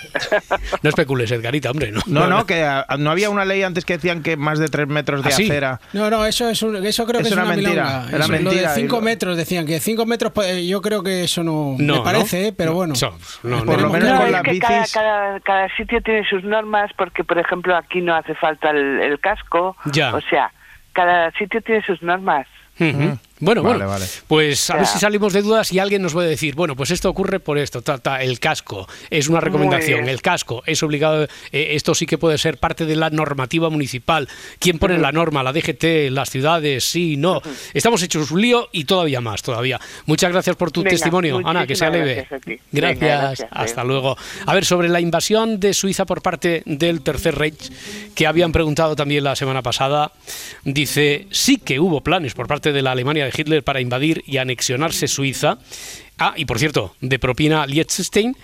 No especules, Edgarita, hombre, ¿no? No, no, que ah, no había una ley antes que decían que más de tres metros de ¿Ah, sí? acera. No, no, eso es un- eso creo que Es una una, mentira, era Eso, mentira, Lo de y 5 lo- metros decían que 5 metros, pues, yo creo que eso no, No, me parece, ¿no? ¿eh? pero bueno. So- no, no, Por lo no. menos No, con las cada, bicis. cada, cada sitio tiene sus normas porque, por ejemplo, aquí no hace falta el, el casco. Ya. O sea, cada sitio tiene sus normas. Ujú. Bueno, Vale, bueno, vale. pues a ver si salimos de dudas y alguien nos puede decir, bueno, pues esto ocurre por esto, ta, ta, el casco es una recomendación, el casco es obligado, eh, esto sí que puede ser parte de la normativa municipal, quién pone la norma, la DGT, las ciudades, sí, no, estamos hechos un lío y todavía más, todavía. Muchas gracias por tu Venga, testimonio, Ana, que sea leve. gracias a ti. Gracias, Venga, gracias, hasta luego. A ver, sobre la invasión de Suiza por parte del Tercer Reich, que habían preguntado también la semana pasada, dice, sí que hubo planes por parte de la Alemania de Hitler para invadir y anexionarse Suiza. Ah, y por cierto, de propina Liechtenstein,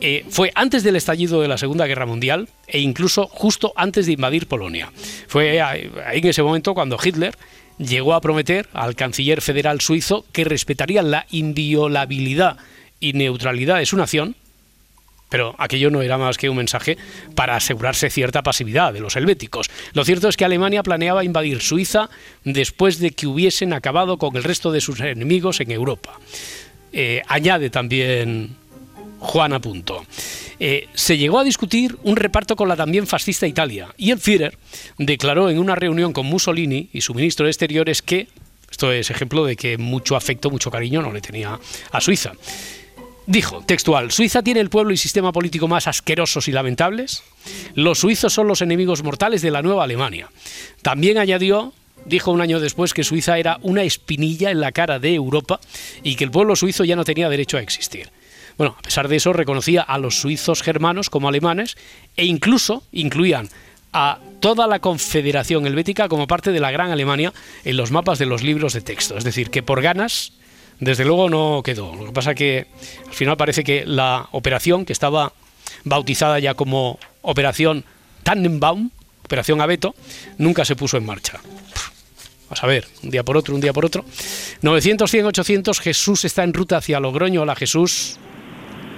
eh, fue antes del estallido de la Segunda Guerra Mundial e incluso justo antes de invadir Polonia. Fue ahí en ese momento cuando Hitler llegó a prometer al canciller federal suizo que respetaría la inviolabilidad y neutralidad de su nación, pero aquello no era más que un mensaje para asegurarse cierta pasividad de los helvéticos. Lo cierto es que Alemania planeaba invadir Suiza después de que hubiesen acabado con el resto de sus enemigos en Europa. Eh, añade también Juan a punto. Eh, se llegó a discutir un reparto con la también fascista Italia y el Führer declaró en una reunión con Mussolini y su ministro de Exteriores que, esto es ejemplo de que mucho afecto, mucho cariño no le tenía a Suiza. Dijo, textual, Suiza tiene el pueblo y sistema político más asquerosos y lamentables. Los suizos son los enemigos mortales de la nueva Alemania. También añadió, dijo un año después, que Suiza era una espinilla en la cara de Europa y que el pueblo suizo ya no tenía derecho a existir. Bueno, a pesar de eso, reconocía a los suizos germanos como alemanes e incluso incluían a toda la Confederación Helvética como parte de la Gran Alemania en los mapas de los libros de texto. Es decir, que por ganas desde luego no quedó. Lo que pasa que al final parece que la operación, que estaba bautizada ya como Operación Tannenbaum, Operación Abeto, nunca se puso en marcha. A ver, un día por otro, un día por otro. 900, 100, 800, Jesús está en ruta hacia Logroño. Hola Jesús.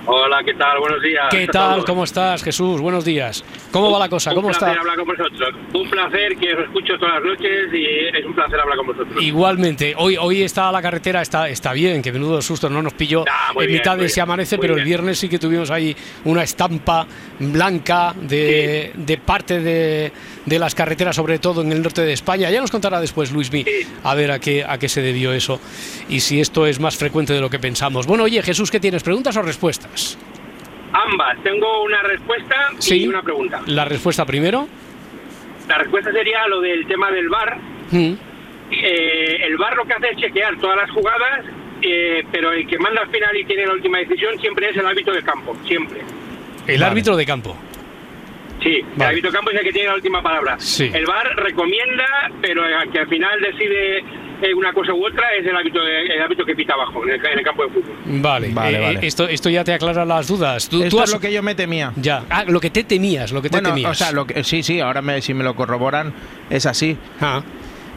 Hola, ¿qué tal? Buenos días. ¿Qué tal? ¿Cómo estás, Jesús? Buenos días. ¿Cómo va la cosa? Un ¿Cómo placer está? hablar con vosotros. Un placer que os escucho todas las noches y es un placer hablar con vosotros. Igualmente, hoy, hoy está la carretera, está, está bien, que menudo susto, no nos pilló Ah, en bien, mitad de se bien, amanece, pero el viernes sí que tuvimos ahí una estampa blanca de, de parte de, de las carreteras, sobre todo en el norte de España. Ya nos contará después Luismi a ver a qué, a qué se debió eso y si esto es más frecuente de lo que pensamos. Bueno, oye, Jesús, ¿qué tienes? ¿Preguntas o respuestas? Ambas. Tengo una respuesta Sí. y una pregunta. La respuesta primero. La respuesta sería lo del tema del VAR. Mm. Eh, el VAR lo que hace es chequear todas las jugadas, eh, pero el que manda al final y tiene la última decisión siempre es el árbitro de campo, siempre. El árbitro de campo. Sí, el Vale. árbitro de campo es el que tiene la última palabra. Sí. El VAR recomienda, pero el que al final decide eh, una cosa u otra es el árbitro, de- el árbitro que pita abajo, en el, en el campo de fútbol. Vale, Vale, eh, vale. Esto, esto ya te aclara las dudas. Tú, Esto tú es lo que yo me temía. Ya, ah, lo que te temías, lo que te Bueno, temías. o sea, lo que, sí, sí, ahora me, si me lo corroboran es así.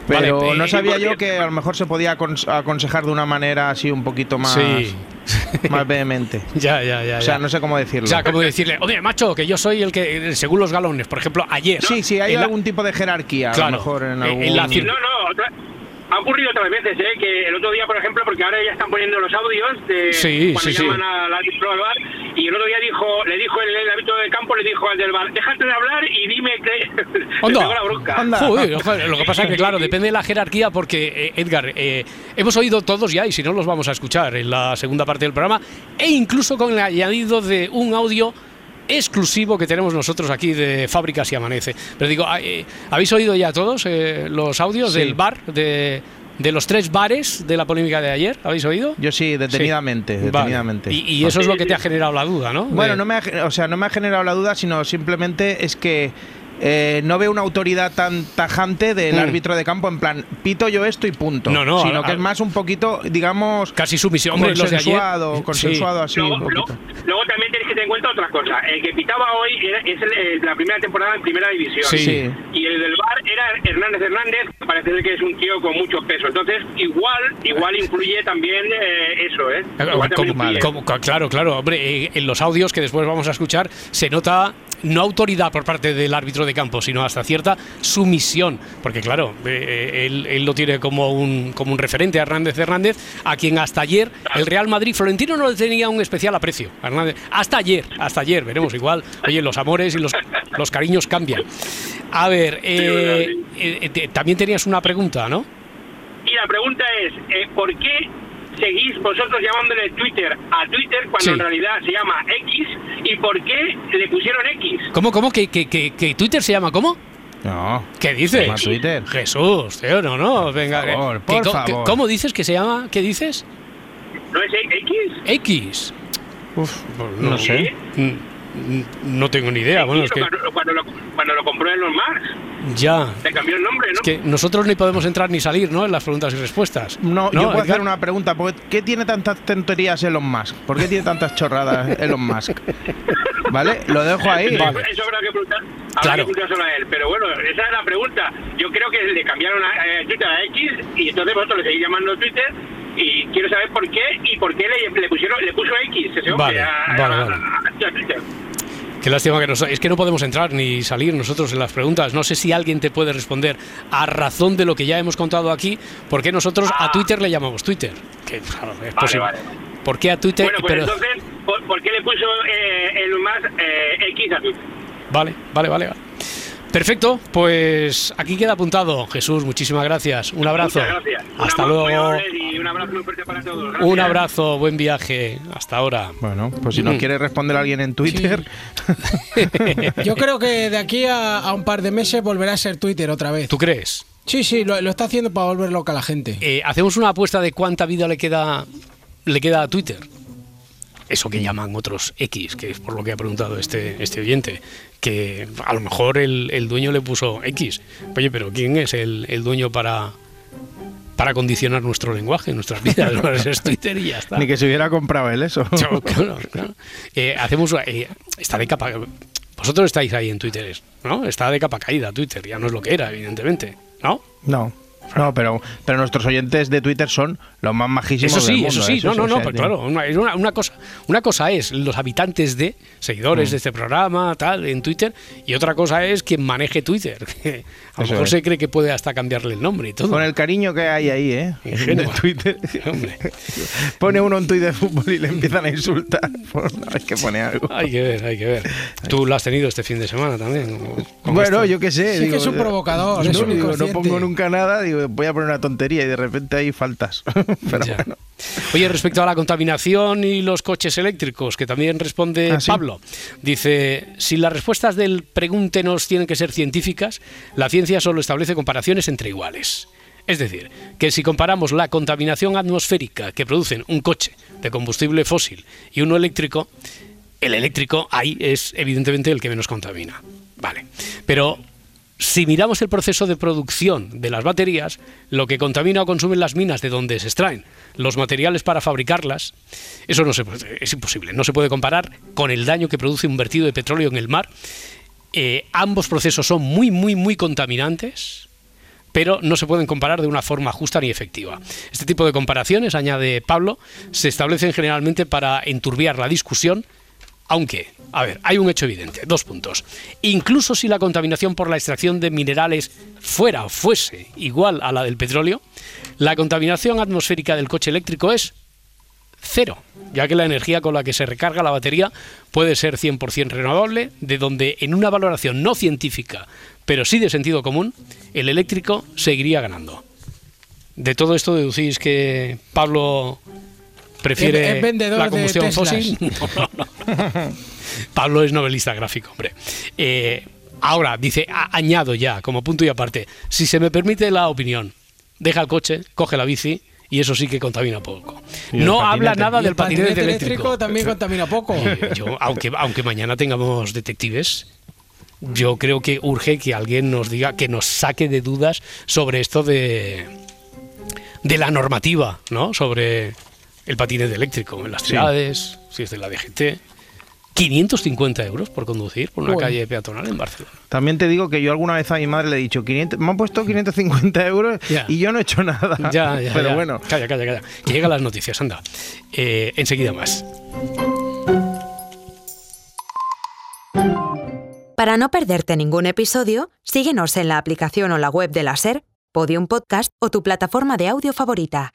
Pero Vale, no eh, sabía yo que a lo mejor se podía acons- aconsejar de una manera así un poquito más, Sí. más vehemente. Ya, ya, ya. O sea, ya. no sé cómo decirlo. O sea, como decirle, oye, macho, que yo soy el que, según los galones, por ejemplo, ayer. Sí, sí, hay en la- algún tipo de jerarquía, a Claro, lo mejor en eh, algún... en la No, no, otra- ha ocurrido otras veces, ¿eh? Que el otro día, por ejemplo, porque ahora ya están poniendo los audios de Sí, cuando sí, sí. llaman al árbitro del bar, y el otro día dijo, le dijo el, el árbitro del campo, le dijo al del bar, déjate de hablar y dime que... Onda. la bronca. Joder, joder, lo que pasa es que, claro, depende de la jerarquía, porque, eh, Edgar, eh, hemos oído todos ya, y si no, los vamos a escuchar en la segunda parte del programa, e incluso con el añadido de un audio exclusivo que tenemos nosotros aquí de Fábricas y Amanece. Pero digo, ah, eh, ¿habéis oído ya todos eh, los audios Sí. del bar, de, de los tres bares de la polémica de ayer? ¿Habéis oído? Yo sí, detenidamente, detenidamente. Y, y eso es lo que te ha generado la duda, ¿no? Bueno, no me ha, o sea, no me ha generado la duda, sino simplemente es que eh, no veo una autoridad tan tajante del Mm. árbitro de campo en plan, pito yo esto y punto. No, no, Sino a- que es más un poquito, digamos... Casi sumisión. Hombre, los de ayer- consensuado, Sí. consensuado así un Luego, poquito. luego- luego también tienes que tener en cuenta otra cosa. El que pitaba hoy era- es el- el- la primera temporada en primera división. Sí. Sí. Y el del bar era Hernández Hernández, que parece ser que es un tío con mucho peso. Entonces, igual igual influye también eh, eso, ¿eh? También como- claro, claro, hombre, eh, en los audios que después vamos a escuchar se nota no autoridad por parte del árbitro de campo, sino hasta cierta sumisión, porque claro, eh, él, él lo tiene como un, como un referente a Hernández Hernández, a quien hasta ayer el Real Madrid Florentino no le tenía un especial aprecio. Hernández. Hasta ayer, hasta ayer, veremos igual. Oye, los amores y los, los cariños cambian. A ver, eh, eh, también tenías una pregunta, ¿no? Y la pregunta es, eh, ¿por qué seguís vosotros llamándole Twitter a Twitter cuando Sí. en realidad se llama X? ¿Y por qué le pusieron X? ¿Cómo, cómo? ¿Que, que, que, que Twitter se llama cómo? No. ¿Qué dices? Se llama Twitter. Jesús, tío, no, no, venga. Por favor, por favor. ¿Cómo dices que se llama? ¿Qué dices? ¿No es X? X. Uf, no, no sé. Mm, mm, No tengo ni idea. Bueno, es que Cuando, cuando lo, cuando lo compró Elon Musk, ya. le cambió el nombre, ¿no? Es que nosotros ni podemos entrar ni salir, ¿no? En las preguntas y respuestas. No, yo puedo Edgar? hacer una pregunta. ¿Por ¿Qué tiene tantas tonterías Elon Musk? ¿Por qué tiene tantas chorradas Elon Musk? ¿Vale? Lo dejo ahí. Eso, eso habrá que preguntar, habrá Claro. que preguntárselo a él. Pero bueno, esa es la pregunta. Yo creo que le cambiaron a, eh, Twitter a X y entonces vosotros le seguís llamando Twitter y quiero saber por qué y por qué le, le pusieron le puso X ese hombre Vale, a, a- vale, a- vale. a- a Twitter. Qué lástima que no, es que no podemos entrar ni salir nosotros en las preguntas. No sé si alguien te puede responder a razón de lo que ya hemos contado aquí, por qué nosotros a Twitter le llamamos Twitter. Que claro, es Ah. Vale, posible. vale. ¿Por qué a Twitter? Bueno, pues Pero- entonces, ¿por, por qué le puso eh, Elon Musk eh, X a Twitter? Vale, vale, vale. vale. Perfecto, pues aquí queda apuntado. Jesús, muchísimas gracias. Un abrazo. Muchas gracias. Hasta Un luego. Y un abrazo muy fuerte para todos. Gracias. Un abrazo, buen viaje. Hasta ahora. Bueno, pues si nos Mm. quiere responder alguien en Twitter, Yo creo que de aquí a, a un par de meses volverá a ser Twitter otra vez. ¿Tú crees? Sí, sí, lo, lo está haciendo para volver loca a la gente. Eh, Hacemos una apuesta de cuánta vida le queda, le queda a Twitter. Eso que llaman otros X, que es por lo que ha preguntado este, este oyente. Que a lo mejor el, el dueño le puso X. Oye, pero ¿quién es el, el dueño para, para condicionar nuestro lenguaje, nuestras vidas? Es Twitter y ya está. ni que se hubiera comprado él eso. Yo, claro, claro. Eh, hacemos eh, está de capa vosotros estáis ahí en Twitter no está de capa caída Twitter ya no es lo que era evidentemente no No. No, pero, pero nuestros oyentes de Twitter son los más majísimos eso del sí mundo. eso sí ¿eh? no no o no sea, pero claro una, una, una cosa una cosa es los habitantes de seguidores Mm. de este programa tal en Twitter y otra cosa es quien maneje Twitter que a lo mejor es. se cree que puede hasta cambiarle el nombre y todo Con el cariño que hay ahí, ¿eh? En Twitter. Pone uno un tuit de fútbol y le empiezan a insultar. Pues no, hay que poner algo. hay que ver hay que ver tú lo has tenido este fin de semana también Bueno, esto. yo qué sé. Sí que es un provocador, no, es un digo, no pongo nunca nada, digo, voy a poner una tontería y de repente hay faltas. Pero Ya. bueno. Oye, respecto a la contaminación y los coches eléctricos, que también responde Ah, ¿sí? Pablo, dice, si las respuestas del pregúntenos tienen que ser científicas, la ciencia solo establece comparaciones entre iguales. Es decir, que si comparamos la contaminación atmosférica que producen un coche de combustible fósil y uno eléctrico, el eléctrico ahí es evidentemente el que menos contamina. Vale. Pero si miramos el proceso de producción de las baterías, lo que contamina o consumen las minas de donde se extraen los materiales para fabricarlas, eso no se es imposible. No se puede comparar con el daño que produce un vertido de petróleo en el mar. Eh, ambos procesos son muy, muy, muy contaminantes, pero no se pueden comparar de una forma justa ni efectiva. Este tipo de comparaciones, añade Pablo, se establecen generalmente para enturbiar la discusión aunque, a ver, hay un hecho evidente, dos puntos. Incluso si la contaminación por la extracción de minerales fuera o fuese igual a la del petróleo, la contaminación atmosférica del coche eléctrico es cero, ya que la energía con la que se recarga la batería puede ser 100% renovable, de donde en una valoración no científica, pero sí de sentido común, el eléctrico seguiría ganando. De todo esto deducís que Pablo prefiere Es- es vendedor la de combustión Teslas. fósil. No, no, no. Pablo es novelista gráfico, hombre. Eh, ahora, dice, a- añado ya, como punto y aparte, si se me permite la opinión, deja el coche, coge la bici y eso sí que contamina poco. No habla nada del el patinete, patinete eléctrico. eléctrico también contamina poco. Eh, yo, aunque, aunque mañana tengamos detectives, yo creo que urge que alguien nos diga, que nos saque de dudas sobre esto de, de la normativa, ¿no? Sobre el patinete eléctrico en las Sí. ciudades, si es de la DGT. 550 euros por conducir por una Bueno. calle peatonal en Barcelona. También te digo que yo alguna vez a mi madre le he dicho, 500, me han puesto 550 euros Ya. y yo no he hecho nada. Ya, ya, Pero ya. bueno. Calla, calla, calla. Que llegan las noticias, anda. Eh, enseguida más. Para no perderte ningún episodio, síguenos en la aplicación o la web de la SER, Podium Podcast o tu plataforma de audio favorita.